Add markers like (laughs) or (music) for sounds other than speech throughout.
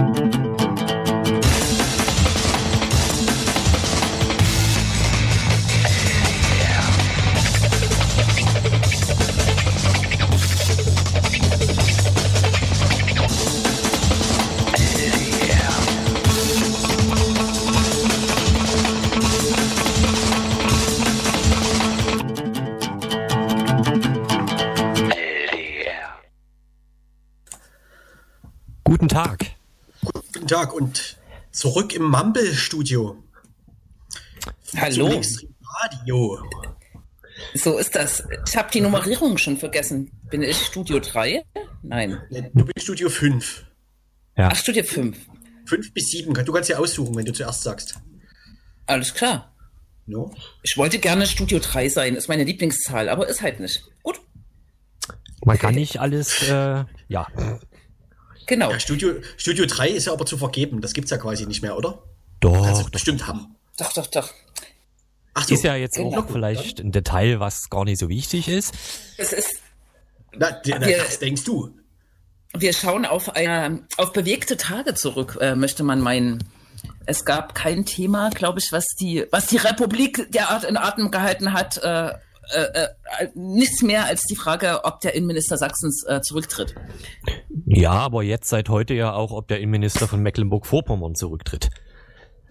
Guten Tag und zurück im Mumble-Studio. Hallo. Radio. So ist das. Ich habe die Nummerierung schon vergessen. Bin ich Studio 3? Nein. Du bist Studio 5. Ja. Ach, Studio 5. 5 bis 7. Du kannst ja aussuchen, wenn du zuerst sagst. Alles klar. No? Ich wollte gerne Studio 3 sein, ist meine Lieblingszahl, aber ist halt nicht. Gut, Man kann nicht alles, äh, ja. Genau. Ja, Studio, Studio 3 ist ja aber zu vergeben. Das gibt's ja quasi nicht mehr, oder? Doch, Kannst du doch. bestimmt haben. Doch, doch, doch. Ach so. Ist ja jetzt Genau. auch vielleicht ein Detail, was gar nicht so wichtig ist. Es ist, Na, na, Wir- das denkst du. wir schauen auf, eine, auf bewegte Tage zurück, äh, möchte man meinen. Es gab kein Thema, glaube ich, was die, was die Republik derart in Atem gehalten hat. Äh, äh, äh, nichts mehr als die Frage, ob der Innenminister Sachsens äh, zurücktritt. Ja, aber jetzt seit heute ja auch, ob der Innenminister von Mecklenburg-Vorpommern zurücktritt.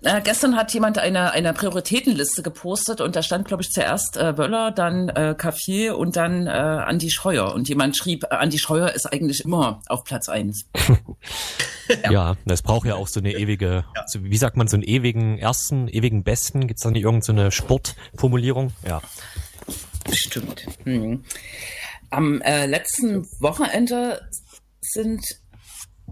Äh, gestern hat jemand eine, eine Prioritätenliste gepostet und da stand, glaube ich, zuerst äh, Wöller, dann äh, Café und dann äh, Andi Scheuer. Und jemand schrieb, äh, Andi Scheuer ist eigentlich immer auf Platz eins. (laughs) Ja, das braucht ja auch so eine ewige, so, wie sagt man, so einen ewigen ersten, ewigen besten. Gibt's da nicht irgendeine so eine Sportformulierung? Ja. Bestimmt. Hm. Am äh, letzten Wochenende sind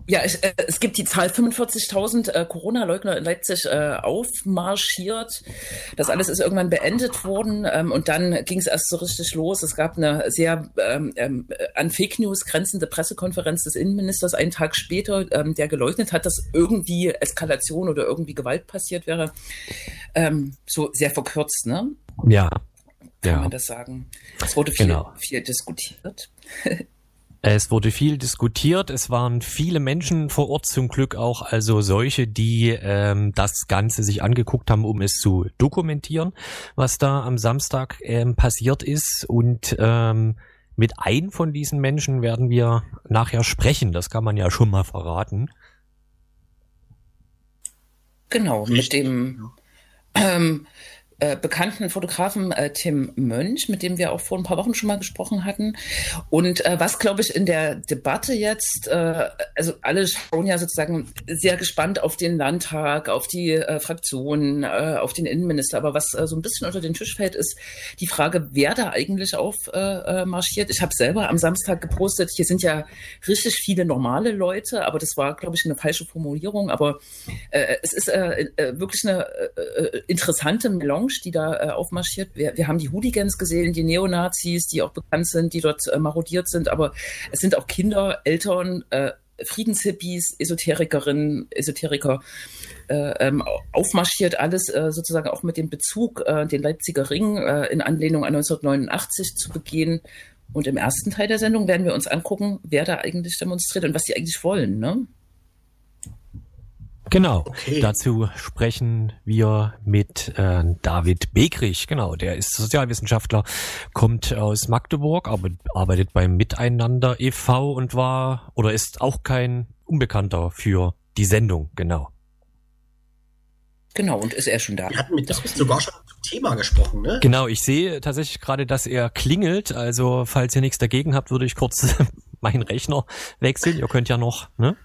ja, ich, äh, es gibt die Zahl 45.000 äh, Corona-Leugner in Leipzig äh, aufmarschiert. Das alles ist irgendwann beendet worden ähm, und dann ging es erst so richtig los. Es gab eine sehr ähm, ähm, an Fake News grenzende Pressekonferenz des Innenministers einen Tag später, ähm, der geleugnet hat, dass irgendwie Eskalation oder irgendwie Gewalt passiert wäre. Ähm, so sehr verkürzt, ne? Ja. Kann Ja. man das sagen? Es wurde viel, Genau. viel diskutiert. (laughs) Es wurde viel diskutiert. Es waren viele Menschen vor Ort zum Glück auch, also solche, die ähm, das Ganze sich angeguckt haben, um es zu dokumentieren, was da am Samstag ähm, passiert ist. Und ähm, mit einem von diesen Menschen werden wir nachher sprechen. Das kann man ja schon mal verraten. Genau, mit dem ähm, äh, bekannten Fotografen äh, Tim Mönch, mit dem wir auch vor ein paar Wochen schon mal gesprochen hatten. Und äh, was, glaube ich, in der Debatte jetzt, äh, also alle schauen ja sozusagen sehr gespannt auf den Landtag, auf die äh, Fraktionen, äh, auf den Innenminister. Aber was äh, so ein bisschen unter den Tisch fällt, ist die Frage, wer da eigentlich auf äh, äh. Ich habe selber am Samstag gepostet, hier sind ja richtig viele normale Leute, aber das war, glaube ich, eine falsche Formulierung. Aber äh, es ist äh, wirklich eine äh, interessante Melange, die da äh, aufmarschiert. Wir, wir haben die Hooligans gesehen, die Neonazis, die auch bekannt sind, die dort äh, marodiert sind, aber es sind auch Kinder, Eltern, äh, Friedenshippies, Esoterikerinnen, Esoteriker äh, ähm, aufmarschiert, alles äh, sozusagen auch mit dem Bezug, äh, den Leipziger Ring äh, in Anlehnung an 1989 zu begehen. Und im ersten Teil der Sendung werden wir uns angucken, wer da eigentlich demonstriert und was die eigentlich wollen. Ne? Genau. Okay. Dazu sprechen wir mit äh, David Begrich. Genau, der ist Sozialwissenschaftler, kommt aus Magdeburg, aber arbeitet beim Miteinander e.V. und war oder ist auch kein Unbekannter für die Sendung. Genau. Genau, und ist er schon da? Wir hatten mit sogar schon zum Thema gesprochen, ne? Genau, ich sehe tatsächlich gerade, dass er klingelt. Also, falls ihr nichts dagegen habt, würde ich kurz (laughs) meinen Rechner wechseln. Ihr könnt ja noch, ne?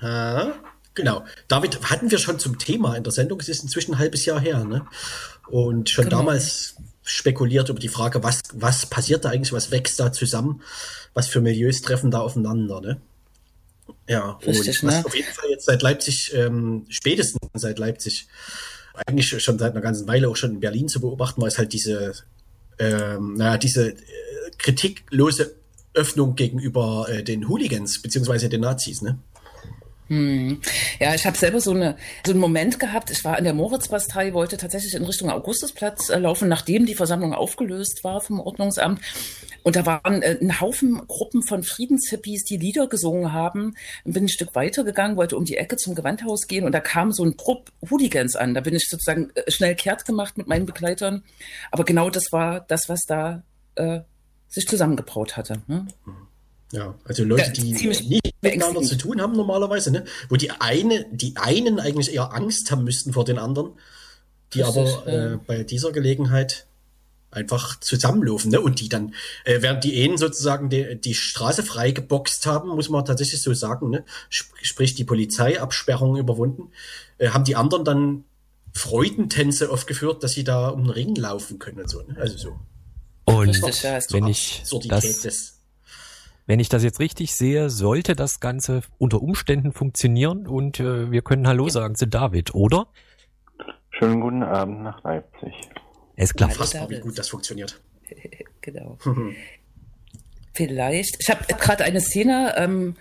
Ja, genau. David, hatten wir schon zum Thema in der Sendung. Es ist inzwischen ein halbes Jahr her, ne? Und schon Genau. damals spekuliert über die Frage, was, was passiert da eigentlich, was wächst da zusammen, was für Milieus treffen da aufeinander, ne? Ja, Richtig, und was ne? auf jeden Fall jetzt seit Leipzig, ähm, spätestens seit Leipzig, eigentlich schon seit einer ganzen Weile auch schon in Berlin zu beobachten war, ist halt diese, ähm, naja, diese äh, kritiklose Öffnung gegenüber äh, den Hooligans, beziehungsweise den Nazis, ne? Hm. Ja, ich habe selber so, eine, so einen Moment gehabt. Ich war in der Moritzbastei, wollte tatsächlich in Richtung Augustusplatz äh, laufen, nachdem die Versammlung aufgelöst war vom Ordnungsamt. Und da waren äh, ein Haufen Gruppen von Friedenshippies, die Lieder gesungen haben. Bin ein Stück weiter gegangen, wollte um die Ecke zum Gewandhaus gehen und da kam so ein Trupp Hooligans an. Da bin ich sozusagen äh, schnell kehrt gemacht mit meinen Begleitern. Aber genau das war das, was da äh, sich zusammengebraut hatte. Ne? Ja, also Leute, die nicht miteinander zu tun haben normalerweise, ne? wo die eine, die einen eigentlich eher Angst haben müssten vor den anderen, die Richtig, aber ja. äh, bei dieser Gelegenheit einfach zusammenlaufen, ne? Und die dann, äh, während die einen sozusagen die, die Straße freigeboxt haben, muss man tatsächlich so sagen, ne? Sprich die Polizeiabsperrung überwunden, äh, haben die anderen dann Freudentänze aufgeführt, dass sie da um den Ring laufen können und so, ne? Also so. Und wenn ich das, wenn ich das jetzt richtig sehe, sollte das Ganze unter Umständen funktionieren und äh, wir können Hallo ja. sagen zu David, oder? Schönen guten Abend nach Leipzig. Es klappt. Fassbar, wie gut das funktioniert. (laughs) genau. (laughs) Vielleicht. Ich habe gerade eine Szene ähm,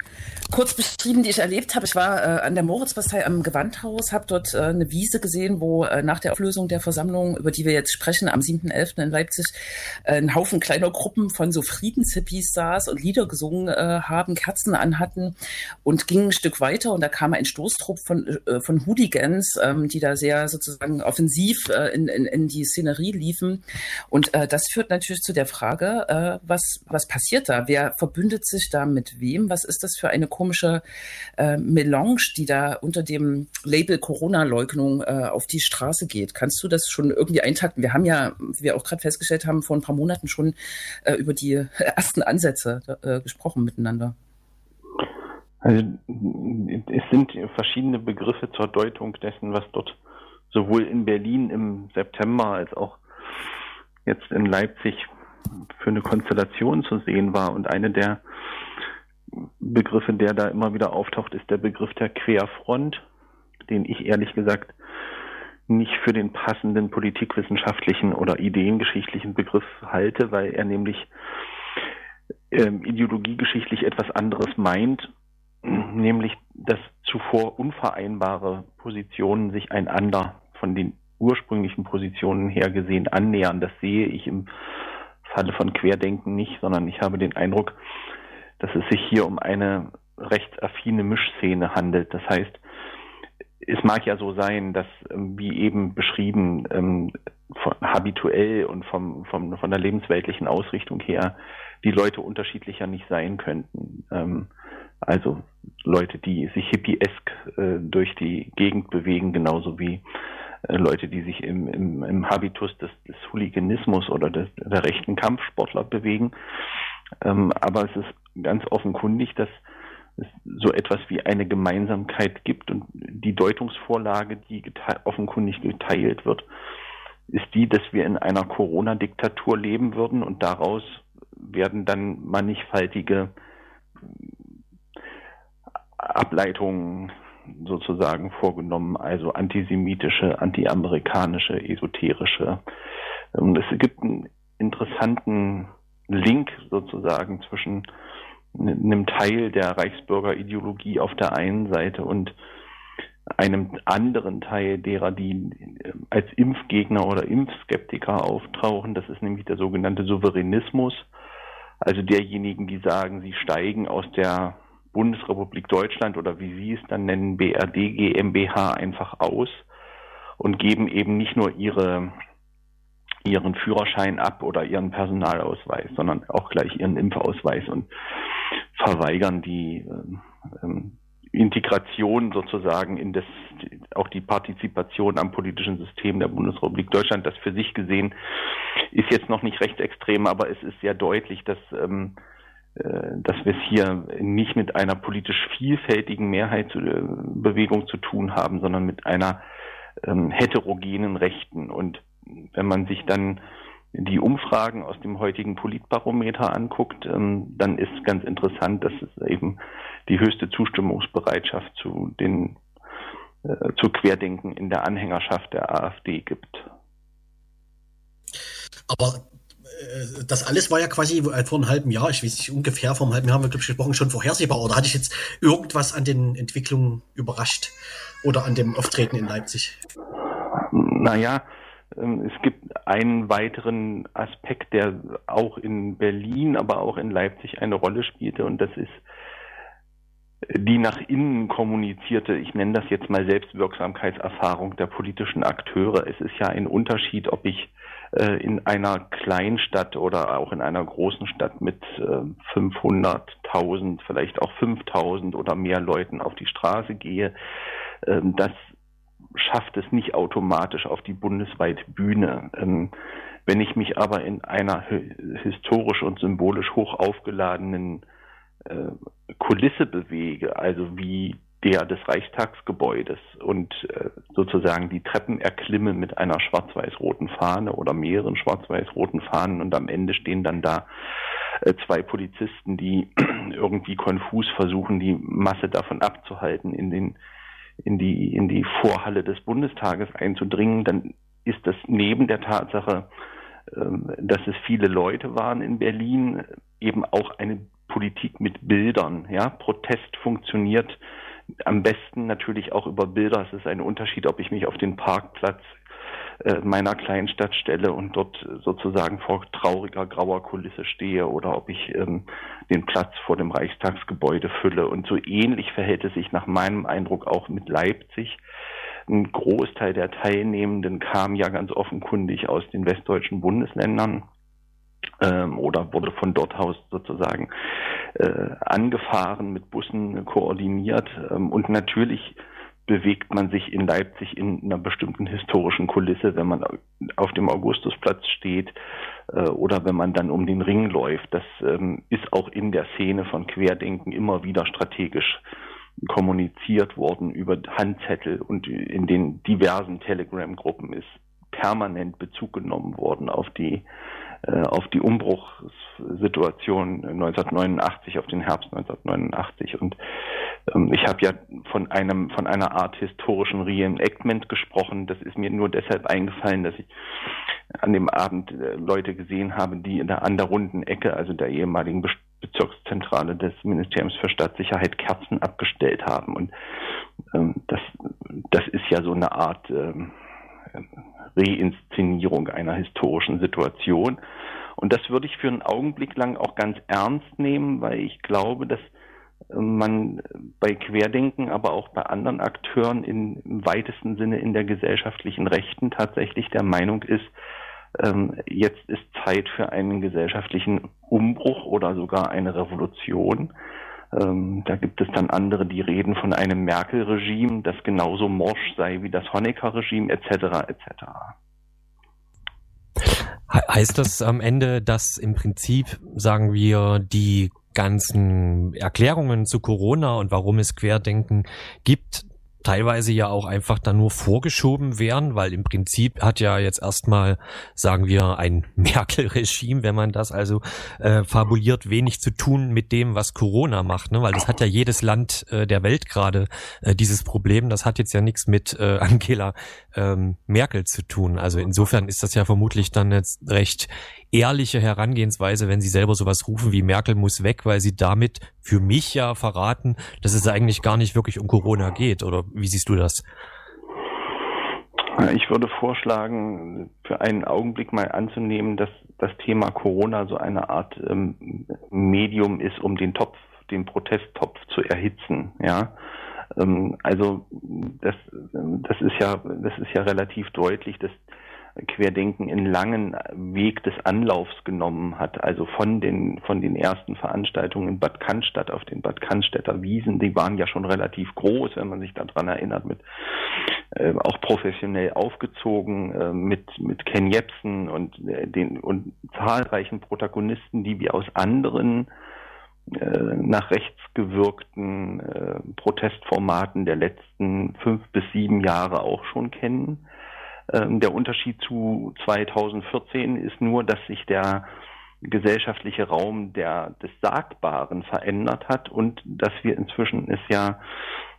kurz beschrieben, die ich erlebt habe. Ich war äh, an der Moritzbastei am Gewandhaus, habe dort äh, eine Wiese gesehen, wo äh, nach der Auflösung der Versammlung, über die wir jetzt sprechen, am 7.11. in Leipzig, äh, ein Haufen kleiner Gruppen von so Friedenshippies saß und Lieder gesungen äh, haben, Kerzen anhatten und ging ein Stück weiter und da kam ein Stoßtrupp von, äh, von Hooligans, ähm, die da sehr sozusagen offensiv äh, in, in, in die Szenerie liefen. Und äh, das führt natürlich zu der Frage, äh, was, was passiert da? Wer verbündet sich da mit wem? Was ist das für eine komische äh, Melange, die da unter dem Label Corona-Leugnung äh, auf die Straße geht. Kannst du das schon irgendwie eintakten? Wir haben ja, wie wir auch gerade festgestellt haben, vor ein paar Monaten schon äh, über die ersten Ansätze äh, gesprochen miteinander. Also es sind verschiedene Begriffe zur Deutung dessen, was dort sowohl in Berlin im September als auch jetzt in Leipzig für eine Konstellation zu sehen war. Und eine der Begriffe, der da immer wieder auftaucht, ist der Begriff der Querfront, den ich ehrlich gesagt nicht für den passenden politikwissenschaftlichen oder ideengeschichtlichen Begriff halte, weil er nämlich ähm, ideologiegeschichtlich etwas anderes meint, nämlich dass zuvor unvereinbare Positionen sich einander von den ursprünglichen Positionen her gesehen annähern. Das sehe ich im Falle von Querdenken nicht, sondern ich habe den Eindruck, dass es sich hier um eine rechtsaffine Mischszene handelt. Das heißt, es mag ja so sein, dass, ähm, wie eben beschrieben, ähm, von, habituell und vom, vom, von der lebensweltlichen Ausrichtung her die Leute unterschiedlicher nicht sein könnten. Ähm, also Leute, die sich hippiesk äh, durch die Gegend bewegen, genauso wie äh, Leute, die sich im, im, im Habitus des, des Hooliganismus oder des, der rechten Kampfsportler bewegen. Ähm, aber es ist ganz offenkundig, dass es so etwas wie eine Gemeinsamkeit gibt und die Deutungsvorlage, die gete offenkundig geteilt wird, ist die, dass wir in einer Corona-Diktatur leben würden und daraus werden dann mannigfaltige Ableitungen sozusagen vorgenommen, also antisemitische, antiamerikanische, esoterische. Und es gibt einen interessanten Link sozusagen zwischen einem Teil der Reichsbürgerideologie auf der einen Seite und einem anderen Teil derer, die äh, als Impfgegner oder Impfskeptiker auftauchen. Das ist nämlich der sogenannte Souveränismus. Also derjenigen, die sagen, sie steigen aus der Bundesrepublik Deutschland oder wie Sie es dann nennen, BRD GmbH einfach aus und geben eben nicht nur ihre ihren Führerschein ab oder ihren Personalausweis, sondern auch gleich ihren Impfausweis und verweigern die ähm, Integration sozusagen in das, auch die Partizipation am politischen System der Bundesrepublik Deutschland. Das für sich gesehen ist jetzt noch nicht rechtsextrem, aber es ist sehr deutlich, dass, ähm, äh, dass wir es hier nicht mit einer politisch vielfältigen Mehrheitsbewegung äh, zu tun haben, sondern mit einer ähm, heterogenen Rechten. Und wenn man sich dann die Umfragen aus dem heutigen Politbarometer anguckt, ähm, dann ist ganz interessant, dass es eben die höchste Zustimmungsbereitschaft zu den äh, zu Querdenken in der Anhängerschaft der AfD gibt. Aber äh, das alles war ja quasi äh, vor einem halben Jahr, ich weiß nicht, ungefähr vor einem halben Jahr haben wir, glaube ich, gesprochen, schon vorhersehbar. Oder hatte ich jetzt irgendwas an den Entwicklungen überrascht oder an dem Auftreten in Leipzig? Naja, Ähm, es gibt einen weiteren Aspekt, der auch in Berlin, aber auch in Leipzig eine Rolle spielte und das ist die nach innen kommunizierte, ich nenne das jetzt mal Selbstwirksamkeitserfahrung der politischen Akteure. Es ist ja ein Unterschied, ob ich äh, in einer Kleinstadt oder auch in einer großen Stadt mit äh, 500.000, vielleicht auch 5.000 oder mehr Leuten auf die Straße gehe. Äh, das schafft es nicht automatisch auf die bundesweite Bühne. Ähm, wenn ich mich aber in einer historisch und symbolisch hoch aufgeladenen äh, Kulisse bewege, also wie der des Reichstagsgebäudes und äh, sozusagen die Treppen erklimme mit einer schwarz-weiß-roten Fahne oder mehreren schwarz-weiß-roten Fahnen und am Ende stehen dann da äh, zwei Polizisten, die (clears throat) irgendwie konfus versuchen, die Masse davon abzuhalten, in den in die in die Vorhalle des Bundestages einzudringen, dann ist das neben der Tatsache, ähm, dass es viele Leute waren in Berlin, eben auch eine Politik mit Bildern. Ja, Protest funktioniert am besten natürlich auch über Bilder. Es ist ein Unterschied, ob ich mich auf den Parkplatz meiner kleinen Stadt stelle und dort sozusagen vor trauriger grauer Kulisse stehe oder ob ich ähm, den Platz vor dem Reichstagsgebäude fülle. Und so ähnlich verhält es sich nach meinem Eindruck auch mit Leipzig. Ein Großteil der Teilnehmenden kam ja ganz offenkundig aus den westdeutschen Bundesländern ähm, oder wurde von dort aus sozusagen äh, angefahren, mit Bussen koordiniert. Ähm, und natürlich bewegt man sich in Leipzig in einer bestimmten historischen Kulisse, wenn man auf dem Augustusplatz steht äh, oder wenn man dann um den Ring läuft. Das ähm, ist auch in der Szene von Querdenken immer wieder strategisch kommuniziert worden über Handzettel und in den diversen Telegram-Gruppen ist permanent Bezug genommen worden auf die auf die Umbruchssituation 1989, auf den Herbst 1989. Und ähm, ich habe ja von einem von einer Art historischen Reenactment gesprochen. Das ist mir nur deshalb eingefallen, dass ich an dem Abend äh, Leute gesehen habe, die in der, an der runden Ecke, also der ehemaligen Bezirkszentrale des Ministeriums für Staatssicherheit, Kerzen abgestellt haben. Und ähm, das, das ist ja so eine Art ähm, Reinszenierung einer historischen Situation. Und das würde ich für einen Augenblick lang auch ganz ernst nehmen, weil ich glaube, dass äh, man bei Querdenken, aber auch bei anderen Akteuren in, im weitesten Sinne in der gesellschaftlichen Rechten tatsächlich der Meinung ist, ähm, jetzt ist Zeit für einen gesellschaftlichen Umbruch oder sogar eine Revolution. Ähm, da gibt es dann andere, die reden von einem Merkel-Regime, das genauso morsch sei wie das Honecker-Regime etc. etc. Heißt das am Ende, dass im Prinzip, sagen wir, die ganzen Erklärungen zu Corona und warum es Querdenken gibt, teilweise ja auch einfach dann nur vorgeschoben werden, weil im Prinzip hat ja jetzt erstmal, sagen wir, ein (laughs) Merkel-Regime, wenn man das also äh, fabuliert, wenig zu tun mit dem, was Corona macht, ne? weil das hat ja jedes Land äh, der Welt gerade äh, dieses Problem. Das hat jetzt ja nichts mit äh, (laughs) Angela ähm, Merkel zu tun. Also insofern ist das ja vermutlich dann jetzt recht ehrliche Herangehensweise, wenn sie selber sowas rufen wie Merkel muss weg, weil sie damit für mich ja verraten, dass es eigentlich gar nicht wirklich um Corona geht. Oder wie siehst du das? Ich würde vorschlagen, für einen Augenblick mal anzunehmen, dass das Thema Corona so eine Art ähm, Medium ist, um den Topf, den Protesttopf zu erhitzen. Ja, ähm, also das, das ist ja, das ist ja relativ deutlich, dass Querdenken einen langen Weg des Anlaufs genommen hat. Also von den, von den ersten Veranstaltungen in Bad Cannstatt auf den Bad Cannstätter Wiesen, die waren ja schon relativ groß, wenn man sich daran erinnert, mit äh, auch professionell aufgezogen, äh, mit, mit Ken Jebsen und äh, den und zahlreichen Protagonisten, die wir aus anderen äh, nach rechts gewirkten äh, Protestformaten der letzten fünf bis sieben Jahre auch schon kennen. Ähm, der Unterschied zu 2014 ist nur, dass sich der gesellschaftliche Raum der, des Sagbaren verändert hat und dass wir inzwischen es ja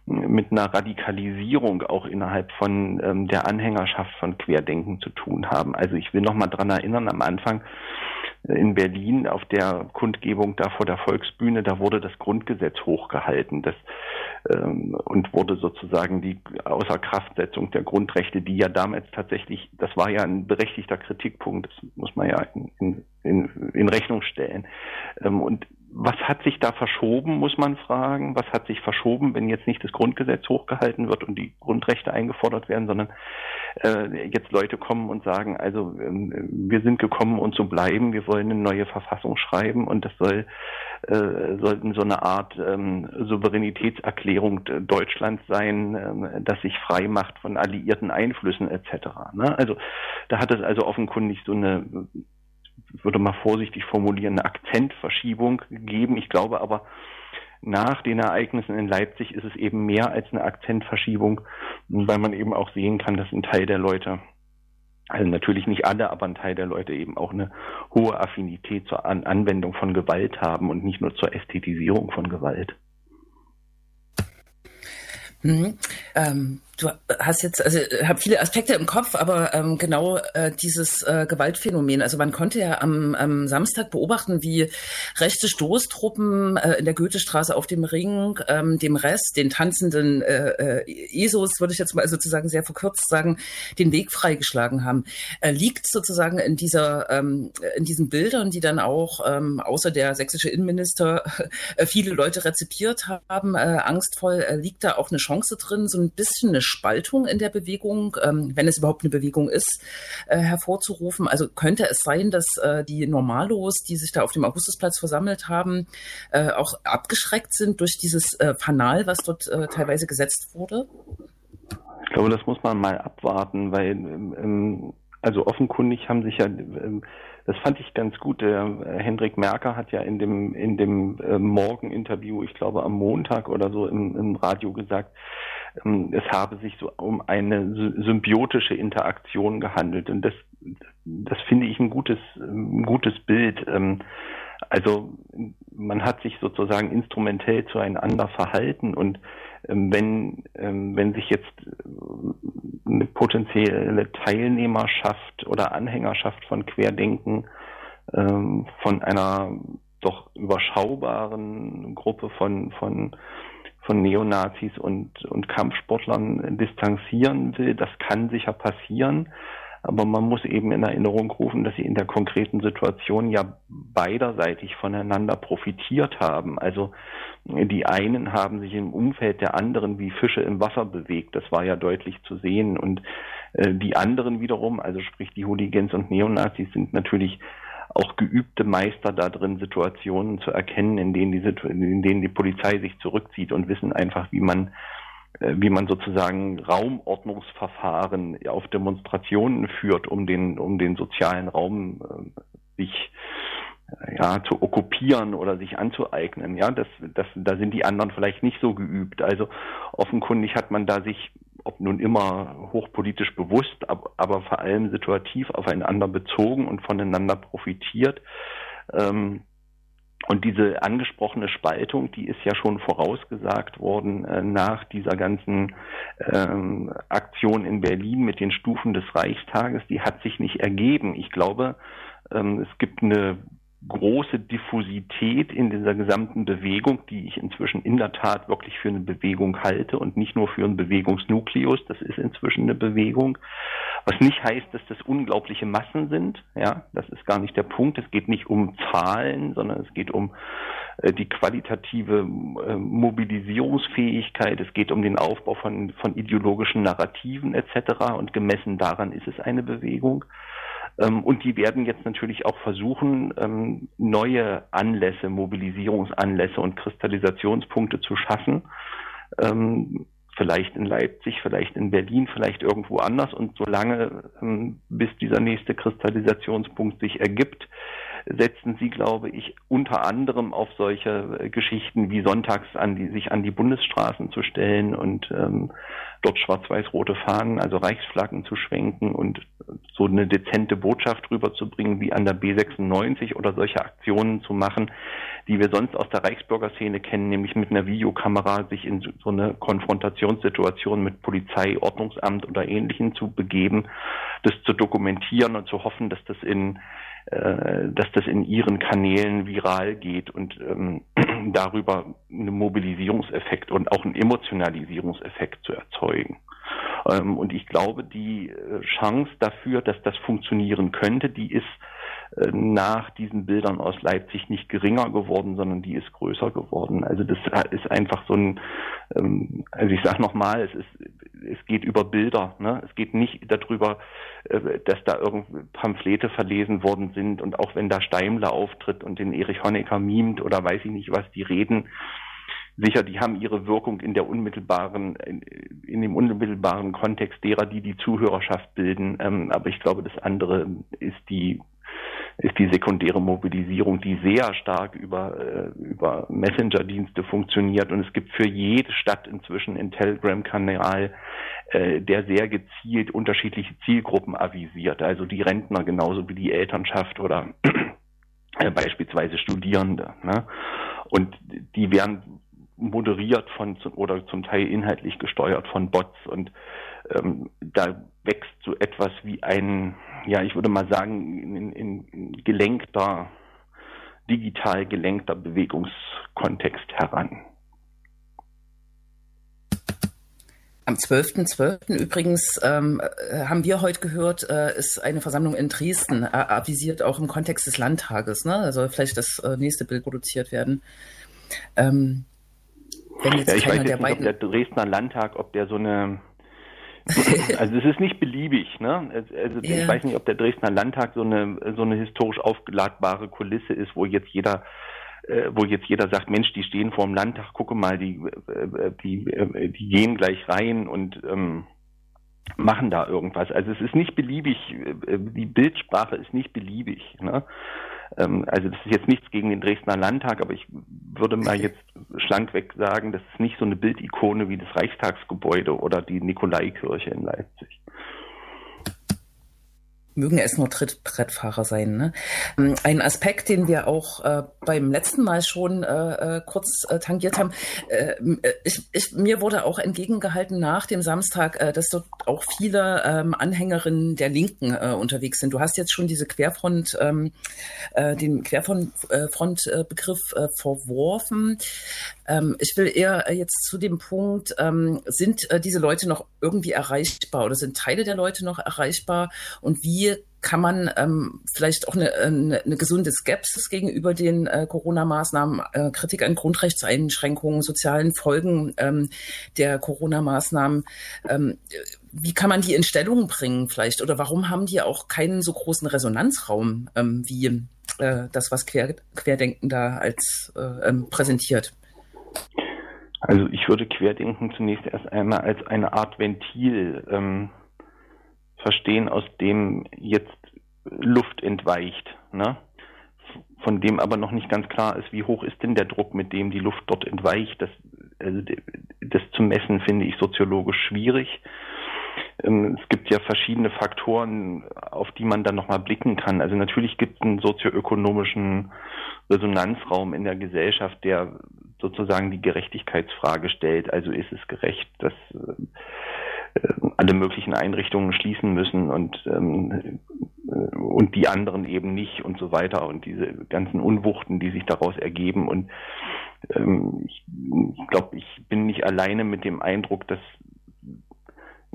mit einer Radikalisierung auch innerhalb von ähm, der Anhängerschaft von Querdenken zu tun haben. Also ich will noch mal dran erinnern, am Anfang äh, in Berlin auf der Kundgebung da vor der Volksbühne, da wurde das Grundgesetz hochgehalten. Das ähm, und wurde sozusagen die Außerkraftsetzung der Grundrechte, die ja damals tatsächlich, das war ja ein berechtigter Kritikpunkt, das muss man ja in, in, in Rechnung stellen. Ähm, und was hat sich da verschoben, muss man fragen. Was hat sich verschoben, wenn jetzt nicht das Grundgesetz hochgehalten wird und die Grundrechte eingefordert werden, sondern äh, jetzt Leute kommen und sagen, also ähm, wir sind gekommen, um zu bleiben, wir wollen eine neue Verfassung schreiben und das soll äh, sollten so eine Art ähm, Souveränitätserklärung Deutschlands sein, ähm, das sich frei macht von alliierten Einflüssen etc. Ne? Also da hat es also offenkundig so eine würde mal vorsichtig formulieren, eine Akzentverschiebung gegeben. Ich glaube aber, nach den Ereignissen in Leipzig ist es eben mehr als eine Akzentverschiebung, weil man eben auch sehen kann, dass ein Teil der Leute, also natürlich nicht alle, aber ein Teil der Leute eben auch eine hohe Affinität zur An Anwendung von Gewalt haben und nicht nur zur Ästhetisierung von Gewalt. Mhm. Ähm, du hast jetzt, also habe viele Aspekte im Kopf, aber ähm, genau äh, dieses äh, Gewaltphänomen. Also man konnte ja am, am Samstag beobachten, wie rechte Stoßtruppen äh, in der Goethestraße auf dem Ring ähm, dem Rest, den tanzenden äh, äh, ESOs, würde ich jetzt mal sozusagen sehr verkürzt sagen, den Weg freigeschlagen haben. Äh, liegt sozusagen in dieser ähm, in diesen Bildern, die dann auch ähm, außer der sächsische Innenminister äh, viele Leute rezipiert haben, äh, angstvoll, äh, liegt da auch eine Chance drin, so ein bisschen eine Spaltung in der Bewegung, ähm, wenn es überhaupt eine Bewegung ist, äh, hervorzurufen. Also könnte es sein, dass äh, die Normalos, die sich da auf dem Augustusplatz versammelt haben, äh, auch abgeschreckt sind durch dieses äh, Fanal, was dort äh, teilweise gesetzt wurde? Ich glaube, das muss man mal abwarten, weil ähm, also offenkundig haben sich ja ähm, das fand ich ganz gut. Der äh, Hendrik Merker hat ja in dem, in dem äh, Morgen-Interview, ich glaube am Montag oder so im, im Radio gesagt, ähm, es habe sich so um eine symbiotische Interaktion gehandelt. Und das, das finde ich ein gutes, ein gutes Bild. Ähm, also man hat sich sozusagen instrumentell zueinander verhalten und wenn, ähm, wenn sich jetzt äh, eine potenzielle Teilnehmerschaft oder Anhängerschaft von Querdenken ähm, von einer doch überschaubaren Gruppe von, von, von Neonazis und, und Kampfsportlern distanzieren will, das kann sicher passieren. Aber man muss eben in Erinnerung rufen, dass sie in der konkreten Situation ja beiderseitig voneinander profitiert haben. Also die einen haben sich im Umfeld der anderen wie Fische im Wasser bewegt. Das war ja deutlich zu sehen. Und äh, die anderen wiederum, also sprich die Hooligans und Neonazis, sind natürlich auch geübte Meister da drin, Situationen zu erkennen, in denen die, in denen die Polizei sich zurückzieht und wissen einfach, wie man wie man sozusagen Raumordnungsverfahren auf Demonstrationen führt, um den, um den sozialen Raum äh, sich äh, ja, zu okkupieren oder sich anzueignen. Ja, das, das, da sind die anderen vielleicht nicht so geübt. Also offenkundig hat man da sich, ob nun immer hochpolitisch bewusst, aber, aber vor allem situativ aufeinander bezogen und voneinander profitiert. Ähm, und diese angesprochene Spaltung, die ist ja schon vorausgesagt worden äh, nach dieser ganzen ähm, Aktion in Berlin mit den Stufen des Reichstages. Die hat sich nicht ergeben. Ich glaube, ähm, es gibt eine große Diffusität in dieser gesamten Bewegung, die ich inzwischen in der Tat wirklich für eine Bewegung halte und nicht nur für einen Bewegungsnukleus. Das ist inzwischen eine Bewegung. Was nicht heißt, dass das unglaubliche Massen sind. Ja, das ist gar nicht der Punkt. Es geht nicht um Zahlen, sondern es geht um äh, die qualitative äh, Mobilisierungsfähigkeit. Es geht um den Aufbau von, von ideologischen Narrativen etc. Und gemessen daran ist es eine Bewegung. Ähm, und die werden jetzt natürlich auch versuchen, ähm, neue Anlässe, Mobilisierungsanlässe und Kristallisationspunkte zu schaffen. Ähm, vielleicht in Leipzig, vielleicht in Berlin, vielleicht irgendwo anders. Und solange, bis dieser nächste Kristallisationspunkt sich ergibt, setzen sie, glaube ich, unter anderem auf solche äh, Geschichten wie sonntags an die, sich an die Bundesstraßen zu stellen und ähm, dort schwarz-weiß-rote Fahnen, also Reichsflaggen zu schwenken und so eine dezente Botschaft rüberzubringen wie an der B96 oder solche Aktionen zu machen, die wir sonst aus der Reichsbürgerszene kennen, nämlich mit einer Videokamera sich in so eine Konfrontationssituation mit Polizei, Ordnungsamt oder Ähnlichem zu begeben, das zu dokumentieren und zu hoffen, dass das in äh, dass das in ihren Kanälen viral geht. Und ähm, (clears throat) darüber einen Mobilisierungseffekt und auch einen Emotionalisierungseffekt zu erzeugen. Ähm, und ich glaube, die äh, Chance dafür, dass das funktionieren könnte, die ist nach diesen Bildern aus Leipzig nicht geringer geworden, sondern die ist größer geworden. Also das ist einfach so ein, ähm, also ich sage nochmal, es ist, es geht über Bilder. Ne? Es geht nicht darüber, äh, dass da irgendwie Pamphlete verlesen worden sind und auch wenn da Steimler auftritt und den Erich Honecker mimt oder weiß ich nicht was, die reden, sicher, die haben ihre Wirkung in der unmittelbaren, in, dem unmittelbaren Kontext derer, die die Zuhörerschaft bilden. Ähm, aber ich glaube, das andere ist die ist die sekundäre Mobilisierung, die sehr stark über, äh, über Messenger-Dienste funktioniert. Und es gibt für jede Stadt inzwischen einen Telegram-Kanal, äh, der sehr gezielt unterschiedliche Zielgruppen avisiert. Also die Rentner genauso wie die Elternschaft oder äh, beispielsweise Studierende. Ne? Und die werden moderiert von oder zum Teil inhaltlich gesteuert von Bots und ähm, da wächst so etwas wie ein, ja, ich würde mal sagen, in, in, in gelenkter, digital gelenkter Bewegungskontext heran. Am 12.12. .12. übrigens ähm, äh, haben wir heute gehört, äh, ist eine Versammlung in Dresden äh, avisiert, auch im Kontext des Landtages. Ne? Also vielleicht das äh, nächste Bild produziert werden. Ähm, wenn jetzt ja, ich weiß jetzt nicht, ob der Dresdner Landtag, ob der so eine (laughs) also es ist nicht beliebig, ne? Also yeah. ich weiß nicht, ob der Dresdner Landtag so eine so eine historisch aufgeladbare Kulisse ist, wo jetzt jeder äh, wo jetzt jeder sagt, Mensch, die stehen vor dem Landtag, gucke mal, die äh, die äh, die gehen gleich rein und ähm, machen da irgendwas. Also es ist nicht beliebig, die Bildsprache ist nicht beliebig. Ne? Ähm, also das ist jetzt nichts gegen den Dresdner Landtag, aber ich würde mal jetzt schlankweg sagen, das ist nicht so eine Bildikone wie das Reichstagsgebäude oder die Nikolaikirche in Leipzig mögen es nur Trittbrettfahrer sein. Ne? Ähm, ein Aspekt, den wir auch äh, beim letzten Mal schon äh, äh kurz äh, tangiert haben, äh, äh, ich, ich, mir wurde auch entgegengehalten nach dem Samstag, äh, dass dort auch viele ähm, Anhängerinnen der Linken unterwegs sind. Du hast jetzt schon diese Querfront, ähm, äh, den Querfrontbegriff verworfen. Ähm, ich will eher jetzt zu dem Punkt, ähm, sind diese Leute noch irgendwie erreichbar oder sind Teile der Leute noch erreichbar und wie kann man ähm, vielleicht auch eine, eine, eine gesunde Skepsis gegenüber den äh, Corona-Maßnahmen, äh, Kritik an Grundrechtseinschränkungen, sozialen Folgen ähm, der Corona-Maßnahmen, ähm, wie kann man die in Stellung bringen vielleicht? Oder warum haben die auch keinen so großen Resonanzraum ähm, wie äh, das, was Quer, Querdenken da als äh, ähm, präsentiert? Also ich würde Querdenken zunächst erst einmal als eine Art Ventil ähm, verstehen, aus dem jetzt Luft entweicht, ne? von dem aber noch nicht ganz klar ist, wie hoch ist denn der Druck, mit dem die Luft dort entweicht. Das, also das zu messen finde ich soziologisch schwierig. Ähm, es gibt ja verschiedene Faktoren, auf die man dann nochmal blicken kann. Also natürlich gibt es einen sozioökonomischen Resonanzraum in der Gesellschaft, der sozusagen die Gerechtigkeitsfrage stellt. Also ist es gerecht, dass äh, alle möglichen Einrichtungen schließen müssen und ähm, und die anderen eben nicht und so weiter und diese ganzen Unwuchten, die sich daraus ergeben und ähm, ich, ich glaube, ich bin nicht alleine mit dem Eindruck, dass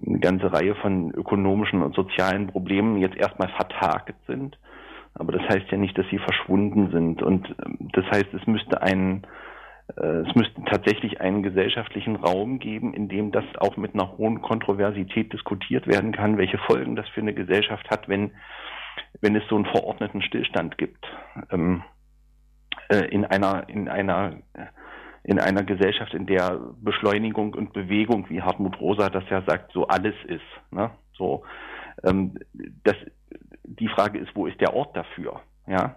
eine ganze Reihe von ökonomischen und sozialen Problemen jetzt erstmal vertagt sind. Aber das heißt ja nicht, dass sie verschwunden sind. Und ähm, das heißt, es müsste einen, äh, es müsste tatsächlich einen gesellschaftlichen Raum geben, in dem das auch mit einer hohen Kontroversität diskutiert werden kann, welche Folgen das für eine Gesellschaft hat, wenn, wenn es so einen verordneten Stillstand gibt. Ähm, äh, in einer, in einer in einer Gesellschaft, in der Beschleunigung und Bewegung, wie Hartmut Rosa das ja sagt, so alles ist. Ne? So, ähm, das, die Frage ist, wo ist der Ort dafür? Ja,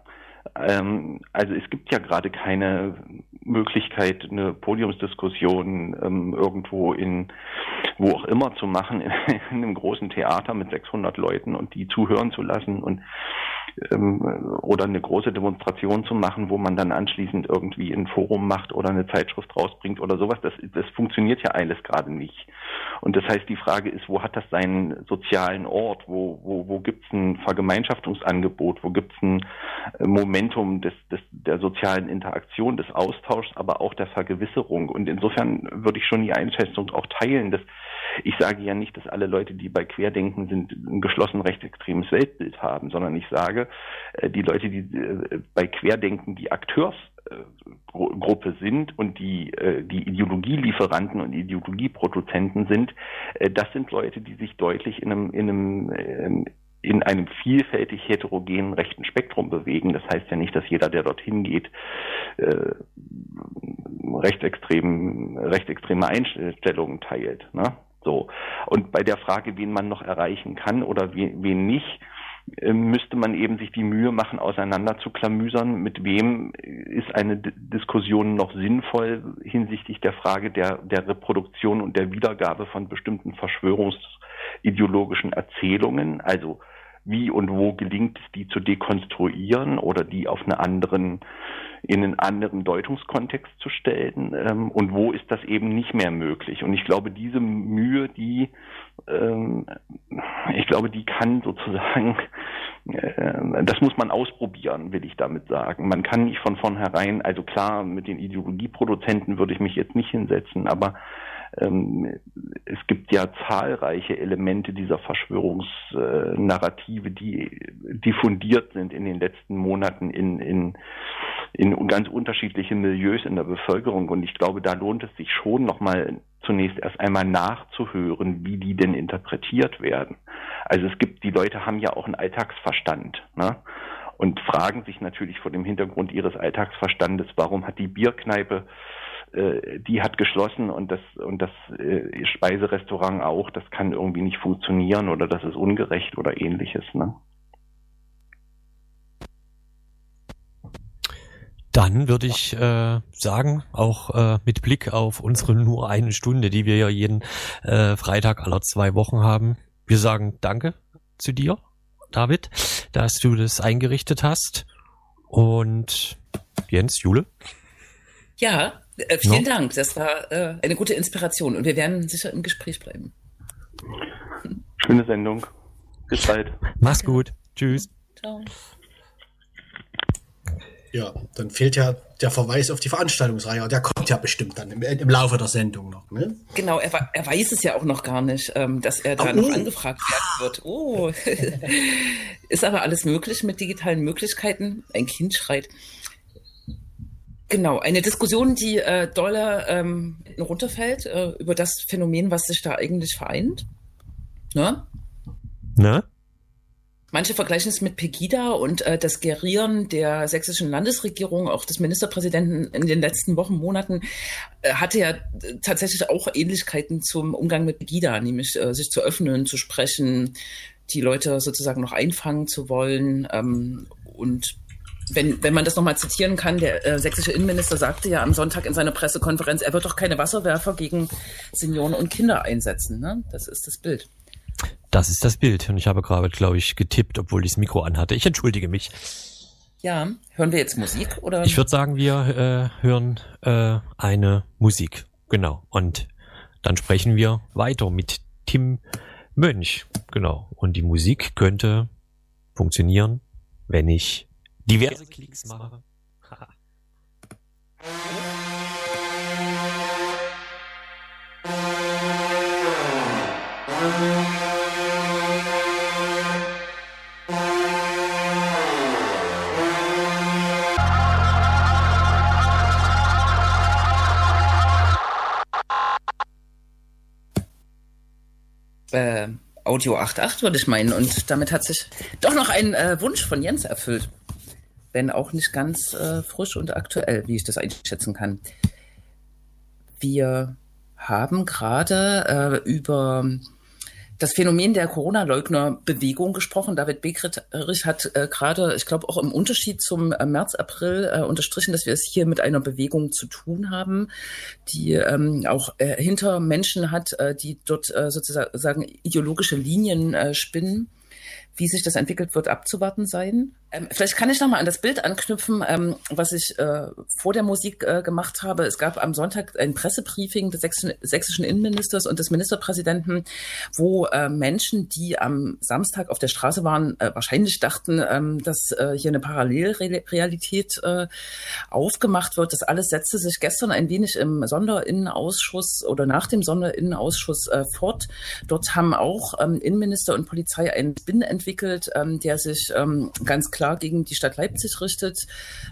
ähm, also es gibt ja gerade keine Möglichkeit, eine Podiumsdiskussion ähm, irgendwo in wo auch immer zu machen, in, (laughs) in, einem großen Theater mit 600 Leuten und die zuhören zu lassen und ähm, oder eine große Demonstration zu machen, wo man dann anschließend irgendwie ein Forum macht oder eine Zeitschrift rausbringt oder sowas. Das, das funktioniert ja alles gerade nicht. Und das heißt, die Frage ist, wo hat das seinen sozialen Ort? Wo, wo, wo gibt es ein Vergemeinschaftungsangebot? Wo gibt es ein äh, Momentum des, des, der sozialen Interaktion, des Austauschs, aber auch der Vergewisserung? Und insofern würde ich schon die Einschätzung auch teilen, dass ich sage ja nicht, dass alle Leute, die bei Querdenken sind, ein geschlossen rechtsextremes Weltbild haben, sondern ich sage, äh, die Leute, die äh, bei Querdenken die Akteursgruppe sind und die, äh, die Ideologielieferanten und Ideologieproduzenten sind, das sind Leute, die sich deutlich in einem, in einem in einem vielfältig heterogenen rechten Spektrum bewegen. Das heißt ja nicht, dass jeder, der dorthin geht, äh, rechtsextrem, rechtsextreme Einstellungen teilt. Ne? So. Und bei der Frage, wen man noch erreichen kann oder wen, wen nicht, äh, müsste man eben sich die Mühe machen, auseinander zu klamüsern, mit wem ist eine D Diskussion noch sinnvoll hinsichtlich der Frage der, der Reproduktion und der Wiedergabe von bestimmten verschwörungsideologischen Erzählungen, also wie und wo gelingt es, die zu dekonstruieren oder die auf eine anderen in einen anderen Deutungskontext zu stellen ähm, und wo ist das eben nicht mehr möglich. Und ich glaube, diese Mühe, die ähm, ich glaube, die kann sozusagen, äh, das muss man ausprobieren, will ich damit sagen. Man kann nicht von vornherein, also klar, mit den Ideologieproduzenten würde ich mich jetzt nicht hinsetzen, aber es gibt ja zahlreiche Elemente dieser Verschwörungsnarrative, die diffundiert sind in den letzten Monaten in, in, in ganz unterschiedliche Milieus in der Bevölkerung. Und ich glaube, da lohnt es sich schon nochmal zunächst erst einmal nachzuhören, wie die denn interpretiert werden. Also es gibt, die Leute haben ja auch einen Alltagsverstand. Ne? und fragen sich natürlich vor dem Hintergrund ihres Alltagsverstandes, warum hat die Bierkneipe äh, die hat geschlossen und das und das äh, Speiserestaurant auch, das kann irgendwie nicht funktionieren oder das ist ungerecht oder ähnliches. Ne? Dann würde ich äh, sagen, auch äh, mit Blick auf unsere nur eine Stunde, die wir ja jeden äh, Freitag aller zwei Wochen haben, wir sagen Danke zu dir, David, dass du das eingerichtet hast. Und Jens, Jule? Ja, äh, vielen no? Dank. Das war äh, eine gute Inspiration und wir werden sicher im Gespräch bleiben. Schöne Sendung. Bis bald. Mach's gut. Tschüss. Ciao. Ja, dann fehlt ja der Verweis auf die Veranstaltungsreihe. Der kommt ja bestimmt dann im, im Laufe der Sendung noch. Ne? Genau, er, er, weiß es ja auch noch gar nicht, ähm, dass er da oh, noch angefragt werden wird. Oh, (laughs) ist aber alles möglich mit digitalen Möglichkeiten. Ein Kind schreit. Genau, eine Diskussion, die äh, doller ähm, runterfällt äh, über das Phänomen, was sich da eigentlich vereint. Ne? Ne? Manche vergleichen es mit Pegida und äh, das Gerieren der sächsischen Landesregierung, auch des Ministerpräsidenten in den letzten Wochen, Monaten, äh, hatte ja tatsächlich auch Ähnlichkeiten zum Umgang mit Pegida, nämlich äh, sich zu öffnen, zu sprechen, die Leute sozusagen noch einfangen zu wollen ähm, und wenn, wenn man das nochmal zitieren kann, der äh, sächsische Innenminister sagte ja am Sonntag in seiner Pressekonferenz, er wird doch keine Wasserwerfer gegen Senioren und Kinder einsetzen. Ne? Das ist das Bild. Das ist das Bild. Und ich habe gerade, glaube ich, getippt, obwohl ich das Mikro anhatte. Ich entschuldige mich. Ja, hören wir jetzt Musik oder? Ich würde sagen, wir äh, hören äh, eine Musik. Genau. Und dann sprechen wir weiter mit Tim Mönch. Genau. Und die Musik könnte funktionieren, wenn ich diverse Klicks mache. Äh, Audio 8.8 würde ich meinen. Und damit hat sich doch noch ein äh, Wunsch von Jens erfüllt wenn auch nicht ganz äh, frisch und aktuell, wie ich das einschätzen kann. Wir haben gerade äh, über das Phänomen der Corona-Leugner-Bewegung gesprochen. David Begrich hat äh, gerade, ich glaube auch im Unterschied zum äh, März, April äh, unterstrichen, dass wir es hier mit einer Bewegung zu tun haben, die ähm, auch äh, hinter Menschen hat, äh, die dort äh, sozusagen ideologische Linien spinnen wie sich das entwickelt wird, abzuwarten sein. Ähm, vielleicht kann ich noch mal an das Bild anknüpfen, ähm, was ich äh, vor der Musik äh, gemacht habe. Es gab am Sonntag ein Pressebriefing des sächsischen, sächsischen Innenministers und des Ministerpräsidenten, wo äh, Menschen, die am Samstag auf der Straße waren, äh, wahrscheinlich dachten, ähm, dass äh, hier eine Parallelrealität äh, aufgemacht wird. Das alles setzte sich gestern ein wenig im Sonderinnenausschuss oder nach dem Sonderinnenausschuss fort. Dort haben auch ähm, Innenminister und Polizei einen Spin entwickelt, ähm, der sich ganz klar gegen die Stadt Leipzig richtet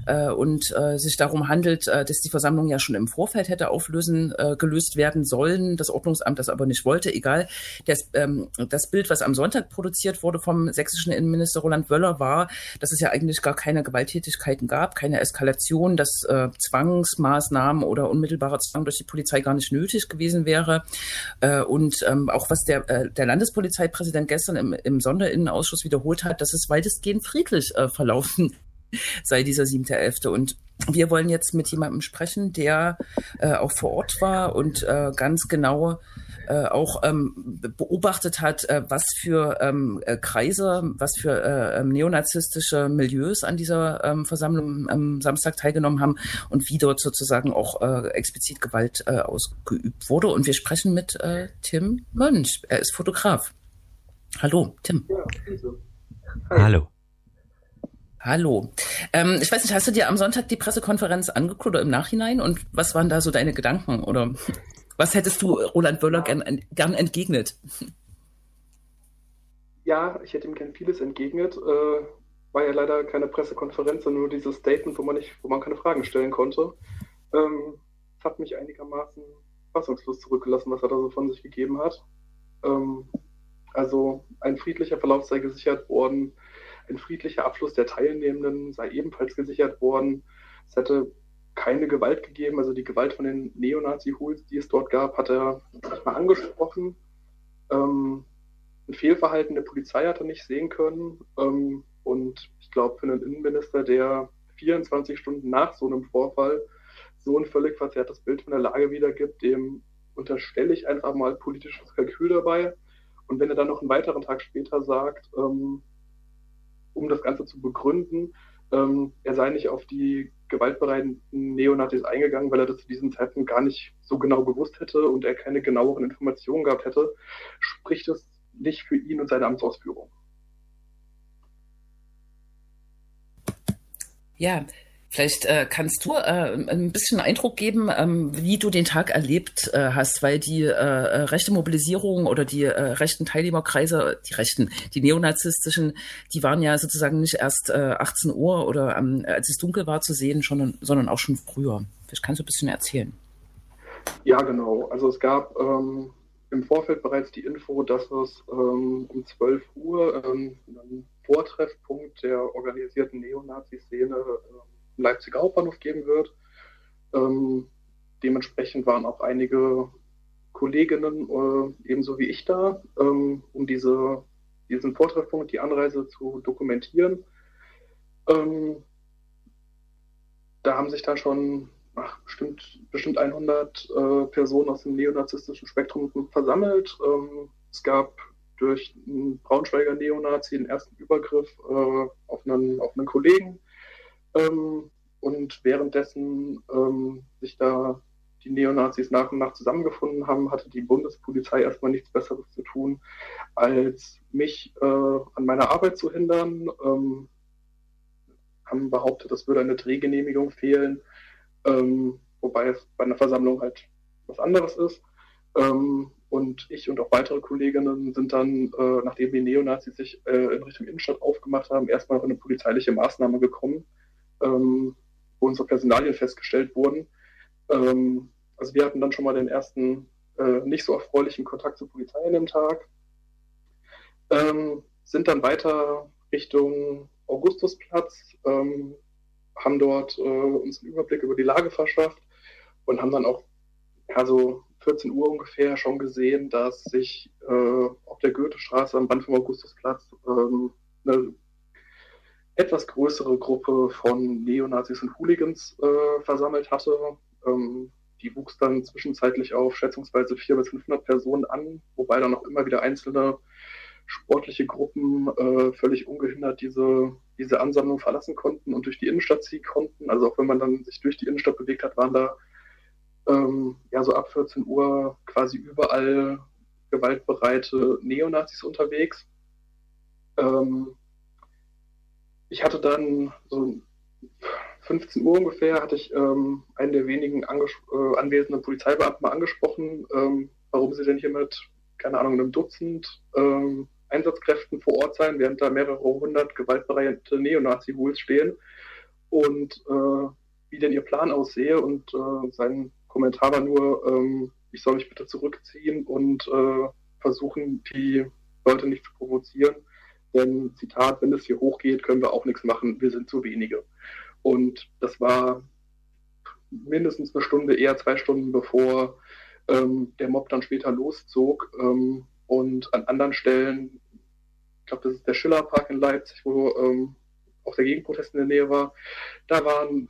äh, und äh, sich darum handelt, äh, dass die Versammlung ja schon im Vorfeld hätte auflösen, äh, gelöst werden sollen. Das Ordnungsamt das aber nicht wollte. Egal. Das, ähm, das Bild, was am Sonntag produziert wurde vom sächsischen Innenminister Roland Wöller, war, dass es ja eigentlich gar keine Gewalttätigkeiten gab, keine Eskalation, dass äh, Zwangsmaßnahmen oder unmittelbarer Zwang durch die Polizei gar nicht nötig gewesen wäre. Äh, und ähm, auch was der, äh, der Landespolizeipräsident gestern im, im Sonderinnenausschuss wiederholt hat, dass es weitestgehend friedlich äh, verlaufen (laughs) sei dieser 7.11. Und wir wollen jetzt mit jemandem sprechen, der äh, auch vor Ort war und äh, ganz genau äh, auch ähm, beobachtet hat, äh, was für ähm, äh, Kreise, was für äh, ähm, neonazistische Milieus an dieser ähm, Versammlung am Samstag teilgenommen haben und wie dort sozusagen auch explizit Gewalt ausgeübt wurde. Und wir sprechen mit Tim Mönch. Er ist Fotograf. Hallo, Tim. Ja, also. Hallo. Hallo. Ähm, ich weiß nicht, hast du dir am Sonntag die Pressekonferenz angeguckt oder im Nachhinein? Und was waren da so deine Gedanken? Oder was hättest du Roland Wöller gern, gern entgegnet? Ja, ich hätte ihm gern vieles entgegnet. Äh, war ja leider keine Pressekonferenz, sondern nur dieses Statement, wo man nicht, wo man keine Fragen stellen konnte. Ähm, hat mich einigermaßen fassungslos zurückgelassen, was er da so von sich gegeben hat. Ähm, also ein friedlicher Verlauf sei gesichert worden, ein friedlicher Abschluss der Teilnehmenden sei ebenfalls gesichert worden. Es hätte keine Gewalt gegeben, also die Gewalt von den Neonazi-Hools, die es dort gab, hat er nicht mal angesprochen. Ähm, ein Fehlverhalten der Polizei hat er nicht sehen können. Ähm, und ich glaube, für einen Innenminister, der 24 Stunden nach so einem Vorfall so ein völlig verzerrtes Bild von der Lage wiedergibt, dem unterstelle ich einfach mal politisches Kalkül dabei. Und wenn er dann noch einen weiteren Tag später sagt, ähm, um das Ganze zu begründen, ähm, er sei nicht auf die gewaltbereiten Neonazis eingegangen, weil er das zu diesem Zeitpunkt gar nicht so genau gewusst hätte und er keine genaueren Informationen gehabt hätte, spricht es nicht für ihn und seine Amtsausführung. Ja, Vielleicht äh, kannst du äh, ein bisschen Eindruck geben, ähm, wie du den Tag erlebt äh, hast, weil die äh, äh rechte Mobilisierung oder die äh, rechten Teilnehmerkreise, die rechten, die neonazistischen, die waren ja sozusagen nicht erst äh, 18 Uhr oder ähm, als es dunkel war zu sehen, schon, sondern auch schon früher. Vielleicht kannst du ein bisschen erzählen. Ja, genau. Also es gab ähm, im Vorfeld bereits die Info, dass es ähm, um 12 Uhr ähm, einen Vortreffpunkt der organisierten Neonazi-Szene äh, im Leipziger Hauptbahnhof geben wird. Ähm, dementsprechend waren auch einige Kolleginnen äh, ebenso wie ich da, ähm, um diese, diesen Vortreffpunkt, die Anreise zu dokumentieren. Ähm, da haben sich dann schon ach, bestimmt, bestimmt 100 äh, Personen aus dem neonazistischen Spektrum versammelt. Ähm, es gab durch einen Braunschweiger Neonazi den ersten Übergriff äh, auf, einen, auf einen Kollegen. Ähm, und währenddessen ähm, sich da die Neonazis nach und nach zusammengefunden haben, hatte die Bundespolizei erstmal nichts Besseres zu tun, als mich äh, an meiner Arbeit zu hindern. Ähm, haben behauptet, es würde eine Drehgenehmigung fehlen, ähm, wobei es bei einer Versammlung halt was anderes ist. Ähm, und ich und auch weitere Kolleginnen sind dann, äh, nachdem die Neonazis sich äh, in Richtung Innenstadt aufgemacht haben, erstmal auf eine polizeiliche Maßnahme gekommen, ähm, wo unsere Personalien festgestellt wurden. Ähm, also wir hatten dann schon mal den ersten äh, nicht so erfreulichen Kontakt zur Polizei an dem Tag. Ähm, sind dann weiter Richtung Augustusplatz, ähm, haben dort äh, uns einen Überblick über die Lage verschafft und haben dann auch ja, so 14 Uhr ungefähr schon gesehen, dass sich äh, auf der Goethestraße am Rand vom Augustusplatz ähm, eine etwas größere Gruppe von Neonazis und Hooligans äh, versammelt hatte. Ähm, die wuchs dann zwischenzeitlich auf schätzungsweise 400 bis 500 Personen an, wobei dann auch immer wieder einzelne sportliche Gruppen äh, völlig ungehindert diese, diese Ansammlung verlassen konnten und durch die Innenstadt ziehen konnten. Also auch wenn man dann sich durch die Innenstadt bewegt hat, waren da ähm, ja so ab 14 Uhr quasi überall gewaltbereite Neonazis unterwegs. Ähm, ich hatte dann so 15 Uhr ungefähr, hatte ich ähm, einen der wenigen äh, anwesenden Polizeibeamten mal angesprochen, ähm, warum sie denn hier mit, keine Ahnung, einem Dutzend ähm, Einsatzkräften vor Ort sein, während da mehrere hundert gewaltbereite Neonazi-Hools stehen und äh, wie denn ihr Plan aussehe. Und äh, sein Kommentar war nur, ähm, ich soll mich bitte zurückziehen und äh, versuchen, die Leute nicht zu provozieren. Denn, Zitat, wenn es hier hochgeht, können wir auch nichts machen, wir sind zu wenige. Und das war mindestens eine Stunde, eher zwei Stunden bevor ähm, der Mob dann später loszog. Ähm, und an anderen Stellen, ich glaube, das ist der Schillerpark in Leipzig, wo ähm, auch der Gegenprotest in der Nähe war, da waren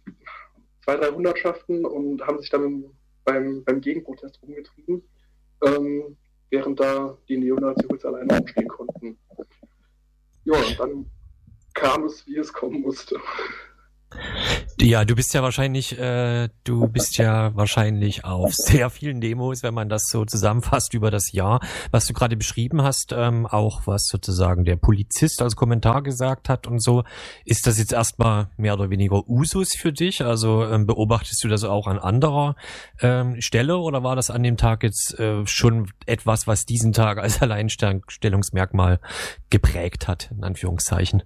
zwei, drei Hundertschaften und haben sich dann beim, beim Gegenprotest rumgetrieben, ähm, während da die Neonazis alleine umstehen konnten. Ja, und dann kam es, wie es kommen musste. Ja, du bist ja wahrscheinlich, äh, du bist ja wahrscheinlich auf (laughs) sehr vielen Demos, wenn man das so zusammenfasst über das Jahr, was du gerade beschrieben hast, ähm, auch was sozusagen der Polizist als Kommentar gesagt hat und so. Ist das jetzt erstmal mehr oder weniger Usus für dich? Also ähm, beobachtest du das auch an anderer ähm, Stelle oder war das an dem Tag jetzt äh, schon etwas, was diesen Tag als (laughs) Alleinstellungsmerkmal geprägt hat, in Anführungszeichen?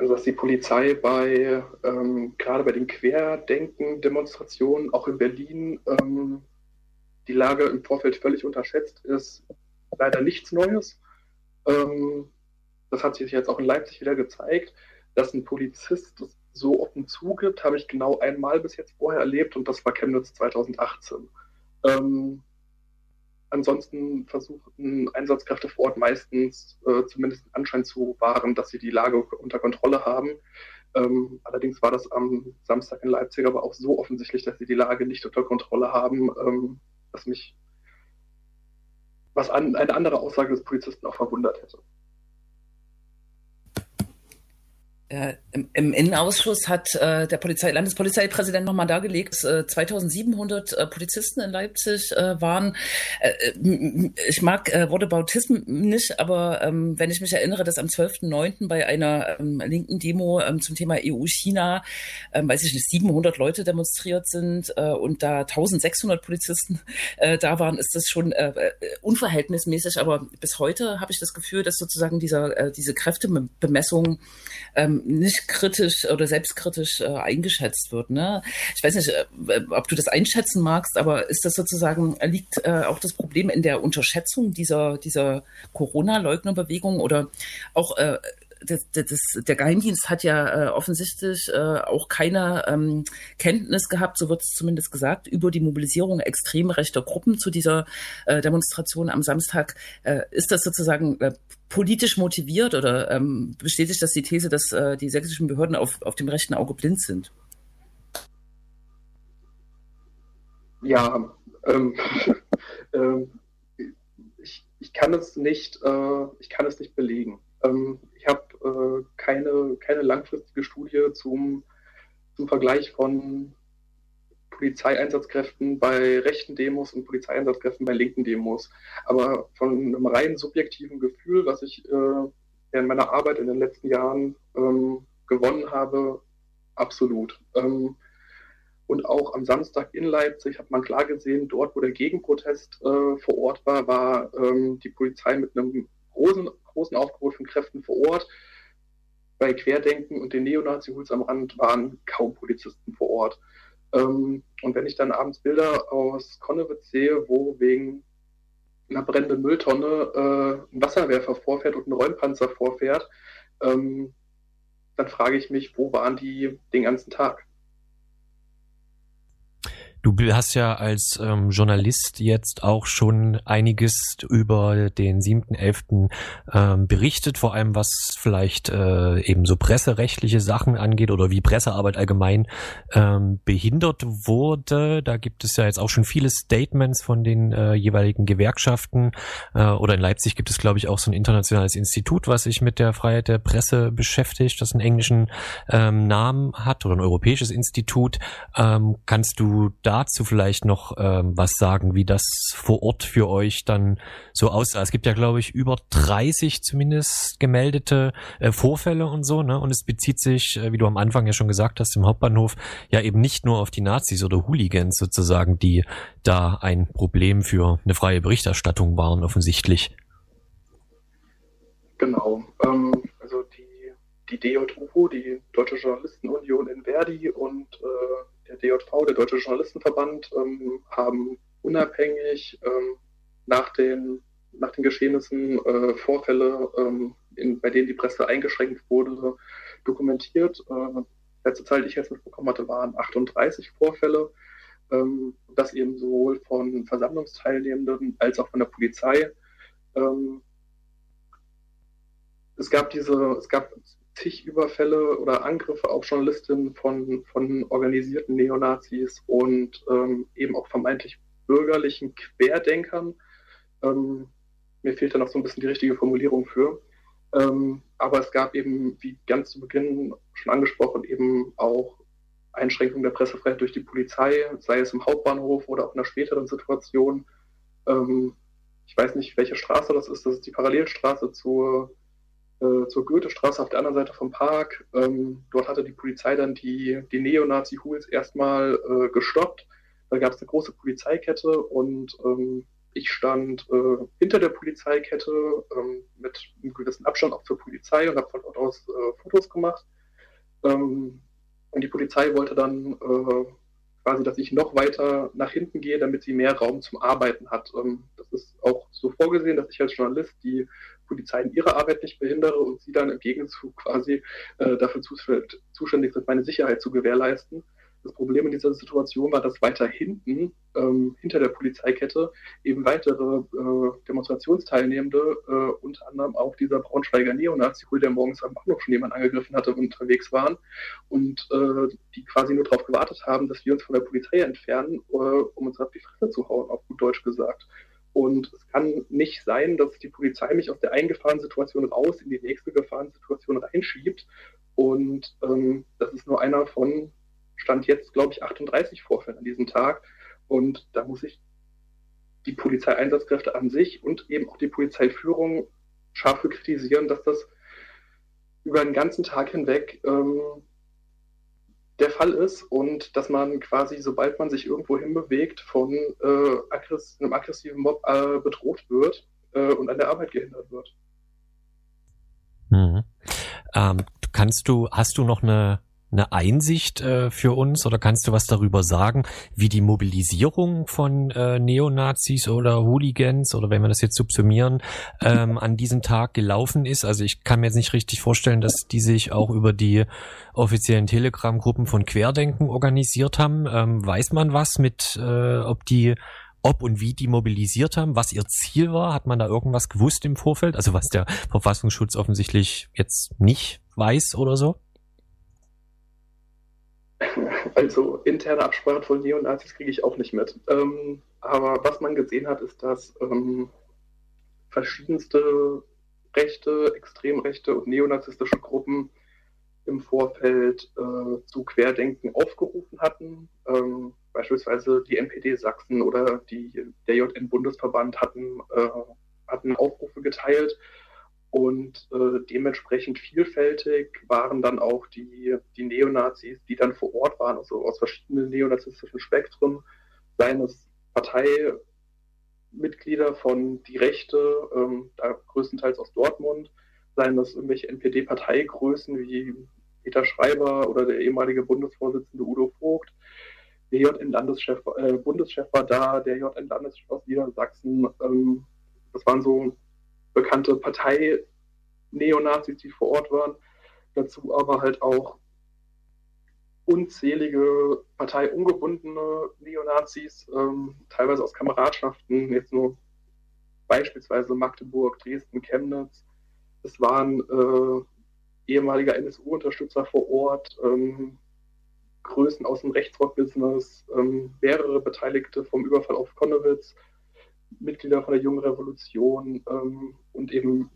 Also dass die Polizei bei ähm, gerade bei den Querdenken-Demonstrationen auch in Berlin ähm, die Lage im Vorfeld völlig unterschätzt, ist leider nichts Neues. Ähm, das hat sich jetzt auch in Leipzig wieder gezeigt, dass ein Polizist das so offen zugibt, habe ich genau einmal bis jetzt vorher erlebt und das war Chemnitz 2018. Ähm, Ansonsten versuchten Einsatzkräfte vor Ort meistens äh, zumindest den Anschein zu wahren, dass sie die Lage unter Kontrolle haben. Ähm, allerdings war das am Samstag in Leipzig aber auch so offensichtlich, dass sie die Lage nicht unter Kontrolle haben, ähm, dass mich was an, eine andere Aussage des Polizisten auch verwundert hätte. Äh, im, im, Innenausschuss hat äh, der Polizei, Landespolizeipräsident nochmal dargelegt, dass äh, 2700 äh, Polizisten in Leipzig äh, waren. Äh, äh, ich mag äh, Wortebautismus nicht, aber ähm, wenn ich mich erinnere, dass am 12.09. bei einer ähm, linken Demo ähm, zum Thema EU-China, ähm, weiß ich nicht, 700 Leute demonstriert sind äh, und da 1600 Polizisten äh, da waren, ist das schon äh, äh, unverhältnismäßig. Aber bis heute habe ich das Gefühl, dass sozusagen dieser, äh, diese Kräftebemessung nicht kritisch oder selbstkritisch äh, eingeschätzt wird. Ne? Ich weiß nicht, äh, ob du das einschätzen magst, aber ist das sozusagen, liegt äh, auch das Problem in der Unterschätzung dieser, dieser Corona-Leugnerbewegung oder auch äh, das, das, der Geheimdienst hat ja äh, offensichtlich äh, auch keine ähm, Kenntnis gehabt, so wird es zumindest gesagt, über die Mobilisierung extrem rechter Gruppen zu dieser äh, Demonstration am Samstag. Äh, ist das sozusagen äh, politisch motiviert oder ähm, bestätigt das die These, dass äh, die sächsischen Behörden auf, auf dem rechten Auge blind sind? Ja, ähm, (laughs) ähm, ich, ich kann es nicht, äh, ich kann es nicht belegen. Ähm, äh, keine, keine langfristige Studie zum, zum Vergleich von Polizeieinsatzkräften bei rechten Demos und Polizeieinsatzkräften bei linken Demos. Aber von einem rein subjektiven Gefühl, was ich äh, in meiner Arbeit in den letzten Jahren ähm, gewonnen habe, absolut. Ähm, und auch am Samstag in Leipzig hat man klar gesehen, dort, wo der Gegenprotest äh, vor Ort war, war ähm, die Polizei mit einem großen, großen Aufgebot von Kräften vor Ort. Bei Querdenken und den Neonazi-Huls am Rand waren kaum Polizisten vor Ort. Ähm, und wenn ich dann abends Bilder aus Konnewitz sehe, wo wegen einer brennenden Mülltonne äh, ein Wasserwerfer vorfährt und ein Räumpanzer vorfährt, ähm, dann frage ich mich, wo waren die den ganzen Tag? Du hast ja als ähm, Journalist jetzt auch schon einiges über den 7.11. Ähm, berichtet, vor allem was vielleicht äh, eben so presserechtliche Sachen angeht oder wie Pressearbeit allgemein ähm, behindert wurde. Da gibt es ja jetzt auch schon viele Statements von den äh, jeweiligen Gewerkschaften. Äh, oder in Leipzig gibt es, glaube ich, auch so ein internationales Institut, was sich mit der Freiheit der Presse beschäftigt, das einen englischen ähm, Namen hat oder ein europäisches Institut. Ähm, kannst du da dazu vielleicht noch ähm, was sagen, wie das vor Ort für euch dann so aussah? Es gibt ja, glaube ich, über 30 zumindest gemeldete äh, Vorfälle und so, ne? Und es bezieht sich, äh, wie du am Anfang ja schon gesagt hast, im Hauptbahnhof ja eben nicht nur auf die Nazis oder Hooligans sozusagen, die da ein Problem für eine freie Berichterstattung waren, offensichtlich. Genau. Ähm, also die, die DJUFO, die Deutsche Journalistenunion in Verdi und äh, der DJV, der Deutsche Journalistenverband, ähm, haben unabhängig ähm, nach, den, nach den Geschehnissen äh, Vorfälle, ähm, in, bei denen die Presse eingeschränkt wurde, dokumentiert. Äh, letzte Zahl, die ich jetzt mitbekommen hatte, waren 38 Vorfälle. Ähm, das eben sowohl von Versammlungsteilnehmenden als auch von der Polizei. Ähm, es gab diese, es gab zig Überfälle oder Angriffe auf Journalistinnen von, von organisierten Neonazis und ähm, eben auch vermeintlich bürgerlichen Querdenkern. Ähm, mir fehlt da noch so ein bisschen die richtige Formulierung für. Ähm, aber es gab eben, wie ganz zu Beginn schon angesprochen, eben auch Einschränkungen der Pressefreiheit durch die Polizei, sei es im Hauptbahnhof oder auch in einer späteren Situation. Ähm, ich weiß nicht, welche Straße das ist. Das ist die Parallelstraße zur äh, zur Goethestraße auf der anderen Seite vom Park. Ähm, dort hatte die Polizei dann die, die Neonazi-Hools erstmal äh, gestoppt. Da gab es eine große Polizeikette und ähm, ich stand äh, hinter der Polizeikette ähm, mit einem gewissen Abstand auch zur Polizei und habe von dort aus äh, Fotos gemacht. Ähm, und die Polizei wollte dann äh, quasi, dass ich noch weiter nach hinten gehe, damit sie mehr Raum zum Arbeiten hat. Ähm, das ist auch so vorgesehen, dass ich als Journalist die Polizei in ihrer Arbeit nicht behindere und sie dann im Gegenzug quasi äh, dafür zuständig sind, meine Sicherheit zu gewährleisten. Das Problem in dieser Situation war, dass weiter hinten, ähm, hinter der Polizeikette, eben weitere äh, Demonstrationsteilnehmende, äh, unter anderem auch dieser Braunschweiger Neonazi, der morgens am Bahnhof schon jemand angegriffen hatte, unterwegs waren und äh, die quasi nur darauf gewartet haben, dass wir uns von der Polizei entfernen, äh, um uns auf die Fresse zu hauen, auf gut Deutsch gesagt. Und es kann nicht sein, dass die Polizei mich aus der eingefahrenen Situation raus in die nächste Gefahrensituation reinschiebt. Und ähm, das ist nur einer von, stand jetzt, glaube ich, 38 Vorfällen an diesem Tag. Und da muss ich die Polizeieinsatzkräfte an sich und eben auch die Polizeiführung scharf kritisieren, dass das über den ganzen Tag hinweg ähm, der Fall ist und dass man quasi, sobald man sich irgendwo hinbewegt, von äh, aggress einem aggressiven Mob äh, bedroht wird äh, und an der Arbeit gehindert wird. Mhm. Ähm, kannst du, hast du noch eine eine Einsicht äh, für uns oder kannst du was darüber sagen, wie die Mobilisierung von äh, Neonazis oder Hooligans oder wenn wir das jetzt subsumieren, ähm, an diesem Tag gelaufen ist? Also ich kann mir jetzt nicht richtig vorstellen, dass die sich auch über die offiziellen Telegram-Gruppen von Querdenken organisiert haben. Ähm, weiß man was mit, äh, ob die ob und wie die mobilisiert haben, was ihr Ziel war? Hat man da irgendwas gewusst im Vorfeld? Also was der Verfassungsschutz offensichtlich jetzt nicht weiß oder so? (laughs) Also interne Absprachen von Neonazis kriege ich auch nicht mit. Ähm, aber was man gesehen hat, ist, dass ähm, verschiedenste rechte, extremrechte und neonazistische Gruppen im Vorfeld äh, zu Querdenken aufgerufen hatten. Ähm, beispielsweise die NPD Sachsen oder die, der JN-Bundesverband hatten, äh, hatten Aufrufe geteilt und äh, dementsprechend vielfältig waren dann auch die, die Neonazis, die dann vor Ort waren, also aus verschiedenen neonazistischen Spektren, seien es Parteimitglieder von die Rechte, ähm, da größtenteils aus Dortmund, seien es irgendwelche NPD-Parteigrößen wie Peter Schreiber oder der ehemalige Bundesvorsitzende Udo Vogt. Der JN-Landeschef, äh, Bundeschef war da, der JN-Landeschef aus Niedersachsen. Ähm, das waren so bekannte Partei-Neonazis, die vor Ort waren. Dazu aber halt auch unzählige parteiungebundene Neonazis, ähm, teilweise aus Kameradschaften, jetzt nur beispielsweise Magdeburg, Dresden, Chemnitz. Es waren äh, ehemaliger NSU-Unterstützer vor Ort, ähm, Größen aus dem Rechtsrock-Business, ähm, mehrere Beteiligte vom Überfall auf Konnewitz, Mitglieder von der Jungen Revolution ähm, und eben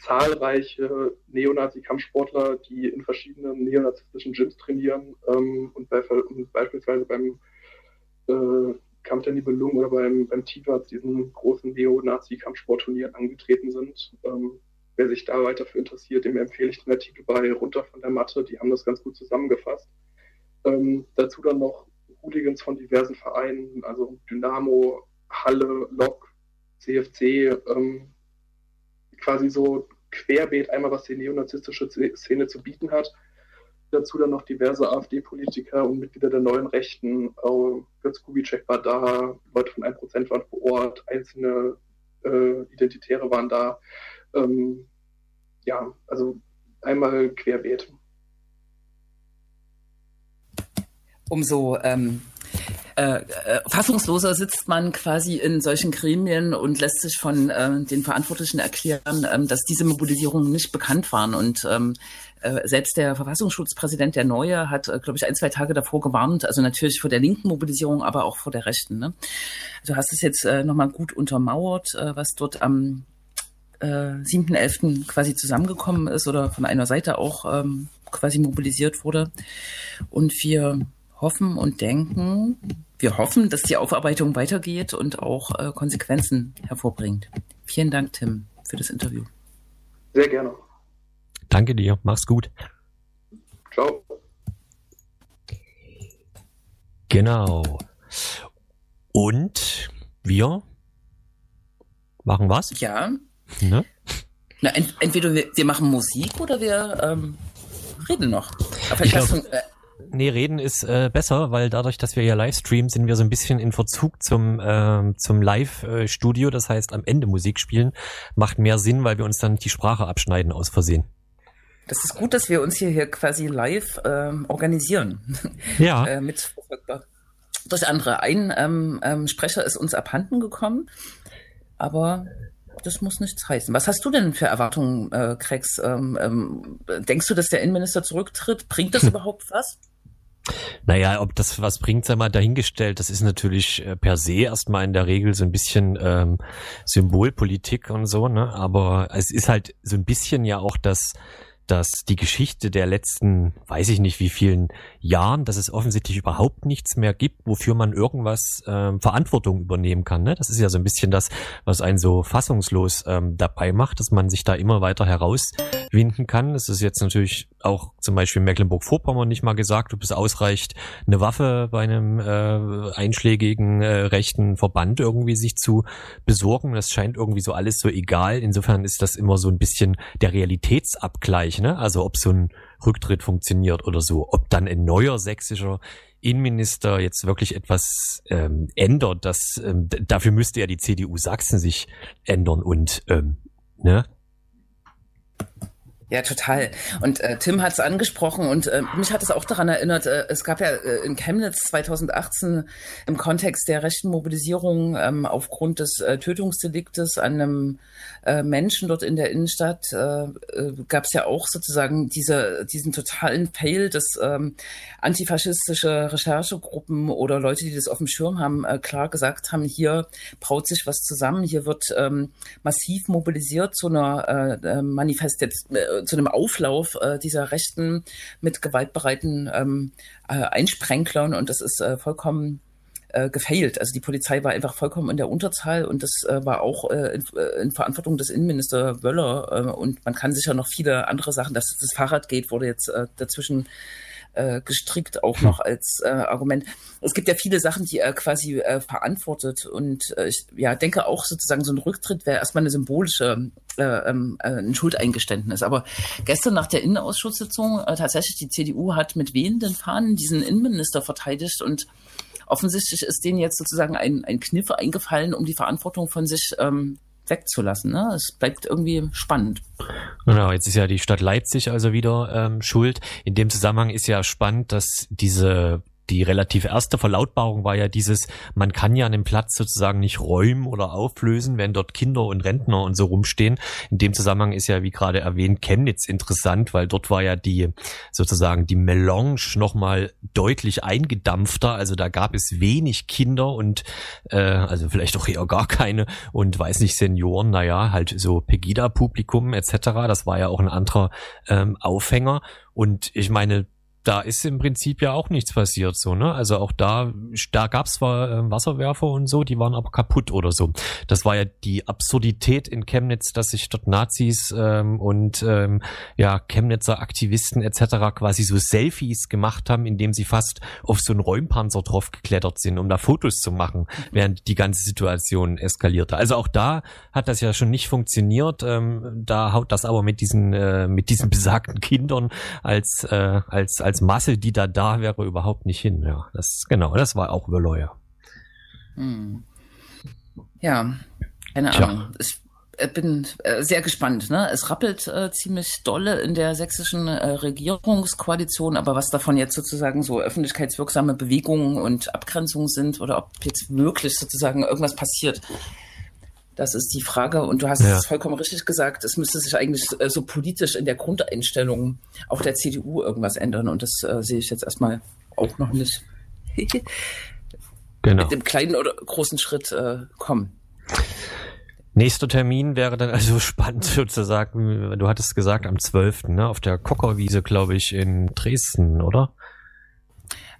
zahlreiche Neonazi-Kampfsportler, die in verschiedenen neonazistischen Gyms trainieren ähm, und, bei, und, beispielsweise beim äh, Kampf der Nibelungen oder beim, beim TIVAZ, diesen großen Neonazi-Kampfsportturnieren angetreten sind. Ähm, wer sich da weiter für interessiert, dem empfehle ich den Artikel bei Runter von der Matte, die haben das ganz gut zusammengefasst. Ähm, dazu dann noch Hooligans von diversen Vereinen, also Dynamo, Halle, Lok, CFC, ähm, quasi so querbeet einmal, was die neonazistische Szene zu bieten hat. Dazu dann noch diverse AfD-Politiker und Mitglieder der neuen Rechten. Götz Kubitschek war da, Leute von 1% waren vor Ort, einzelne äh, Identitäre waren da. Ähm, ja, also einmal querbeet. Umso ähm, äh, äh, fassungsloser sitzt man quasi in solchen Gremien und lässt sich von äh, den Verantwortlichen erklären, ähm, dass diese Mobilisierungen nicht bekannt waren. Und ähm, äh, selbst der Verfassungsschutzpräsident, der Neue, hat, äh, glaube ich, ein, zwei Tage davor gewarnt, also natürlich vor der linken Mobilisierung, aber auch vor der rechten. Ne? Du hast es jetzt äh, nochmal gut untermauert, äh, was dort am äh, 7.11. quasi zusammengekommen ist oder von einer Seite auch ähm, quasi mobilisiert wurde. Und wir hoffen und denken, wir hoffen, dass die Aufarbeitung weitergeht und auch äh, Konsequenzen hervorbringt. Vielen Dank, Tim, für das Interview. Sehr gerne. Danke dir. Mach's gut. Ciao. Genau. Und wir machen was? Ja. Ne? Na, ent entweder wir, wir, machen Musik oder wir ähm, reden noch. Aber ich glaub, äh, Nee, reden ist äh, besser, weil dadurch, dass wir ja live streamen, sind wir so ein bisschen in Verzug zum, äh, zum Live-Studio. Das heißt, am Ende Musik spielen macht mehr Sinn, weil wir uns dann die Sprache abschneiden aus Versehen. Das ist gut, dass wir uns hier, hier quasi live ähm, organisieren. Ja. (laughs) äh, mit durch andere. Ein ähm, ähm, Sprecher ist uns abhanden gekommen, aber das muss nichts heißen. Was hast du denn für Erwartungen, äh, Krex? Ähm, ähm, denkst du, dass der Innenminister zurücktritt? Bringt das (laughs) überhaupt was? Naja, ob das was bringt, sei mal dahingestellt. Das ist natürlich äh, per se erstmal in der Regel so ein bisschen ähm, Symbolpolitik und so, ne? Aber es ist halt so ein bisschen ja auch das dass die Geschichte der letzten, weiß ich nicht wie vielen Jahren, dass es offensichtlich überhaupt nichts mehr gibt, wofür man irgendwas ähm, Verantwortung übernehmen kann. Ne? Das ist ja so ein bisschen das, was einen so fassungslos ähm, dabei macht, dass man sich da immer weiter herauswinden kann. Das ist jetzt natürlich auch zum Beispiel Mecklenburg-Vorpommern nicht mal gesagt, ob es ausreicht, eine Waffe bei einem äh, einschlägigen äh, rechten Verband irgendwie sich zu besorgen. Das scheint irgendwie so alles so egal. Insofern ist das immer so ein bisschen der Realitätsabgleich, ne? Also ob so ein Rücktritt funktioniert oder so, ob dann ein neuer sächsischer Innenminister jetzt wirklich etwas ähm, ändert, das ähm, dafür müsste ja die CDU Sachsen sich ändern und ähm, ne, ja, total. Und äh, Tim hat es angesprochen und äh, mich hat es auch daran erinnert, äh, es gab ja äh, in Chemnitz 2018 im Kontext der rechten Mobilisierung ähm, aufgrund des äh, Tötungsdeliktes an einem äh, Menschen dort in der Innenstadt, gab es ja auch sozusagen diese, diesen totalen Fail, dass ähm, antifaschistische Recherchegruppen oder Leute, die das auf dem Schirm haben, klar gesagt haben, hier braut sich was zusammen, hier wird ähm, massiv mobilisiert zu einer Manifestation, zu einem Auflauf äh, dieser Rechten mit gewaltbereiten ähm, äh, Einsprenklern und das ist äh, vollkommen äh, gefailt. Also die Polizei war einfach vollkommen in der Unterzahl und das äh, war auch äh, in, äh, in, Verantwortung des Innenminister Wöller äh, und man kann sicher noch viele andere Sachen, dass das Fahrrad geht, wurde jetzt äh, dazwischen äh, gestrickt auch noch als äh, Argument. Es gibt ja viele Sachen, die er quasi äh, verantwortet und äh, ich ja, denke auch sozusagen so ein Rücktritt wäre erstmal eine symbolische äh, ähm, äh, ein Schuldeingeständnis. Aber gestern nach der Innenausschusssitzung äh, tatsächlich die CDU hat mit wehenden Fahnen diesen Innenminister verteidigt und offensichtlich ist denen jetzt sozusagen ein, ein Kniff eingefallen, um die Verantwortung von sich ähm, wegzulassen. Ne? Es bleibt irgendwie spannend. Genau, jetzt ist ja die Stadt Leipzig also wieder ähm, schuld. In dem Zusammenhang ist ja spannend, dass diese die relativ erste Verlautbarung war ja dieses, man kann ja einen Platz sozusagen nicht räumen oder auflösen, wenn dort Kinder und Rentner und so rumstehen. In dem Zusammenhang ist ja, wie gerade erwähnt, Chemnitz interessant, weil dort war ja die sozusagen die Melange nochmal deutlich eingedampfter. Also da gab es wenig Kinder und äh, also vielleicht auch eher gar keine und weiß nicht, Senioren, naja, halt so Pegida-Publikum etc. Das war ja auch ein anderer ähm, Aufhänger. Und ich meine, da ist im Prinzip ja auch nichts passiert, so, ne? Also auch da, da gab's zwar äh, Wasserwerfer und so, die waren aber kaputt oder so. Das war ja die Absurdität in Chemnitz, dass sich dort Nazis ähm, und ähm, ja, Chemnitzer Aktivisten etc. quasi so Selfies gemacht haben, indem sie fast auf so einen Räumpanzer drauf geklettert sind, um da Fotos zu machen, während die ganze Situation eskalierte. Also auch da hat das ja schon nicht funktioniert. Ähm, da haut das aber mit diesen, äh, mit diesen besagten Kindern als, äh, als, als als Masse, die da da wäre, überhaupt nicht hin. Ja, das genau, das war auch Überleuer. Hm. Ja, keine Tja. Ahnung. Ich bin äh, sehr gespannt. Ne? Es rappelt äh, ziemlich dolle in der sächsischen äh, Regierungskoalition, aber was davon jetzt sozusagen so öffentlichkeitswirksame Bewegungen und Abgrenzungen sind oder ob jetzt wirklich sozusagen irgendwas passiert, das ist die Frage. Und du hast ja. es vollkommen richtig gesagt. Es müsste sich eigentlich äh, so politisch in der Grundeinstellung auch der CDU irgendwas ändern. Und das äh, sehe ich jetzt erstmal auch noch nicht. genau. Mit dem kleinen oder großen Schritt äh, kommen. Nächster Termin wäre dann also (laughs) spannend sozusagen, du hattest gesagt am 12. Ne, auf der Kockerwiese, glaube ich, in Dresden, oder?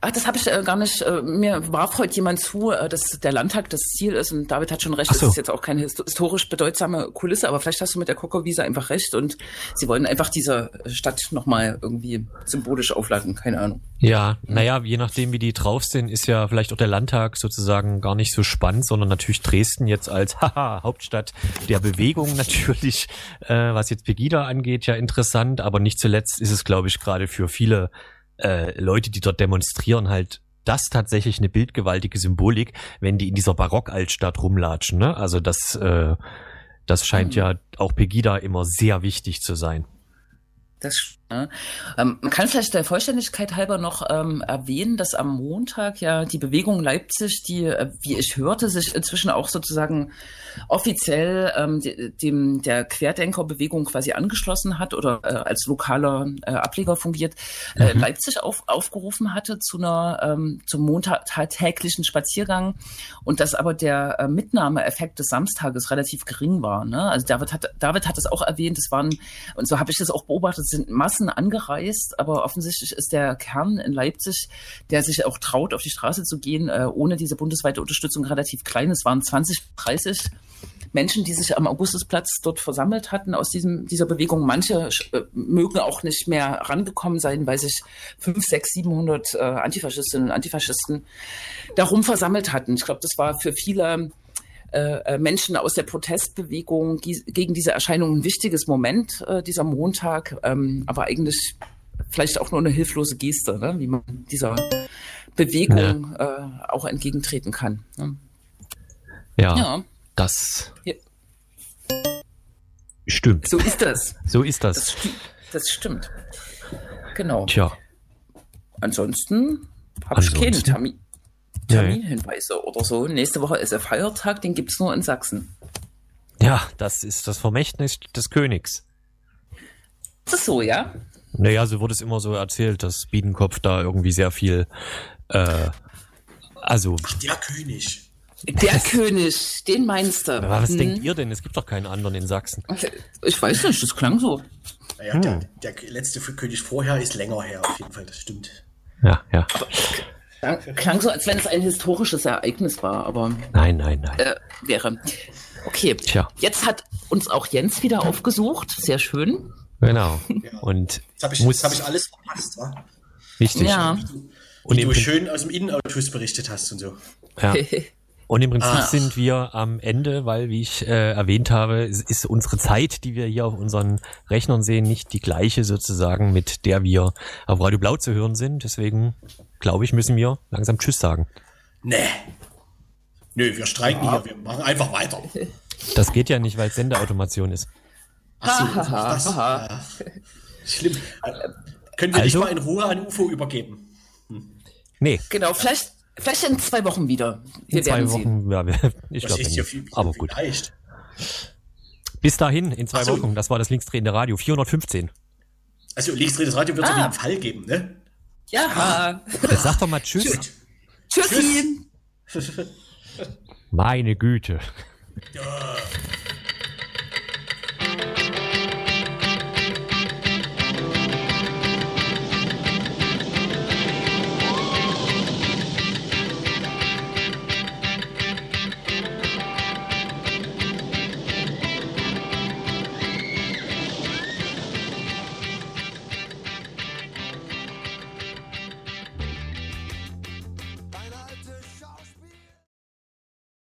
Ach, das habe ich äh, gar nicht. Äh, mir warf heute jemand zu, äh, dass der Landtag das Ziel ist und David hat schon recht, so. das ist jetzt auch keine historisch bedeutsame Kulisse, aber vielleicht hast du mit der Kokowiese einfach recht und sie wollen einfach diese Stadt nochmal irgendwie symbolisch aufladen, keine Ahnung. Ja, naja, je nachdem, wie die drauf sind, ist ja vielleicht auch der Landtag sozusagen gar nicht so spannend, sondern natürlich Dresden jetzt als (laughs) haha, Hauptstadt der Bewegung natürlich, äh, was jetzt Pegida angeht, ja interessant, aber nicht zuletzt ist es, glaube ich, gerade für viele äh, Leute, die dort demonstrieren, halt das tatsächlich eine bildgewaltige Symbolik, wenn die in dieser Barock-Altstadt rumlatschen. Ne? Also das, äh, das scheint mhm. ja auch Pegida immer sehr wichtig zu sein. Das, ähm, man kann vielleicht der Vollständigkeit halber noch ähm, erwähnen, dass am Montag ja die Bewegung Leipzig, die, äh, wie ich hörte, sich inzwischen auch sozusagen offiziell ähm, dem der Querdenkerbewegung quasi angeschlossen hat oder äh, als lokaler äh, Ableger fungiert, äh, mhm. Leipzig auf, aufgerufen hatte zu einer ähm, zum montagtäglichen Spaziergang und dass aber der äh, Mitnahmeeffekt des Samstages relativ gering war. Ne? Also David hat David hat es auch erwähnt, es waren und so habe ich das auch beobachtet, sind Massen angereist, aber offensichtlich ist der Kern in Leipzig, der sich auch traut, auf die Straße zu gehen, äh, ohne diese bundesweite Unterstützung relativ klein. Es waren 20, 30 Menschen, die sich am Augustusplatz dort versammelt hatten aus diesem, dieser Bewegung. Manche äh, mögen auch nicht mehr rangekommen sein, weil sich fünf, sechs, 700 äh, Antifaschistinnen und Antifaschisten darum versammelt hatten. Ich glaube, das war für viele äh, äh Menschen aus der Protestbewegung gegen diese Erscheinung ein wichtiges Moment, äh, dieser Montag, ähm, aber eigentlich vielleicht auch nur eine hilflose Geste, ne? wie man dieser Bewegung ja. äh, auch entgegentreten kann. Ne? Ja. ja. Das ja. stimmt. So ist das. So ist das. Das, sti das stimmt. Genau. Tja. Ansonsten habe ich keine Termin Terminhinweise oder so. Nächste Woche ist der Feiertag, den gibt es nur in Sachsen. Ja, das ist das Vermächtnis des Königs. Ist das so, ja? Naja, so wurde es immer so erzählt, dass Biedenkopf da irgendwie sehr viel, äh, also. Ach, der König. Der König, den meinst du. Aber was hm. denkt ihr denn? Es gibt doch keinen anderen in Sachsen. Ich weiß nicht, das klang so. Naja, hm. der, der, letzte König vorher ist länger her, auf jeden Fall, das stimmt. Ja, ja. Aber, klang so, als wenn es ein historisches Ereignis war, aber. Nein, nein, nein. Äh, wäre. Okay. Tja. Jetzt hat uns auch Jens wieder aufgesucht. Sehr schön. Genau. (laughs) Ja. Und jetzt habe ich, hab ich alles verpasst, wa? Richtig. Ja. Wie du, wie und du schön aus dem Innenautos berichtet hast und so. Ja. (laughs) Und im Prinzip Ach. sind wir am Ende, weil, wie ich äh, erwähnt habe, ist unsere Zeit, die wir hier auf unseren Rechnern sehen, nicht die gleiche sozusagen, mit der wir auf Radio Blau zu hören sind. Deswegen, glaube ich, müssen wir langsam Tschüss sagen. Nee. Nö, wir streiken ja. hier, wir machen einfach weiter. Das geht ja nicht, weil es Sendeautomation ist. Ach so, das, ja. Schlimm. Äh, Können wir Also- dich mal in Ruhe an UFO übergeben? Nee, Genau, vielleicht, vielleicht in zwei Wochen wieder. Wir in zwei. Wochen, ja, ich Was glaube nicht. viel, Aber gut. Vielleicht. Bis dahin, in zwei so. Wochen, das war das linksdrehende Radio, 415. Also linksdrehtes Radio wird es Ah. auf jeden Fall geben, ne? Ja. Jetzt sag doch mal Tschüss. Gut. Tschüssi. Meine Güte. Ja.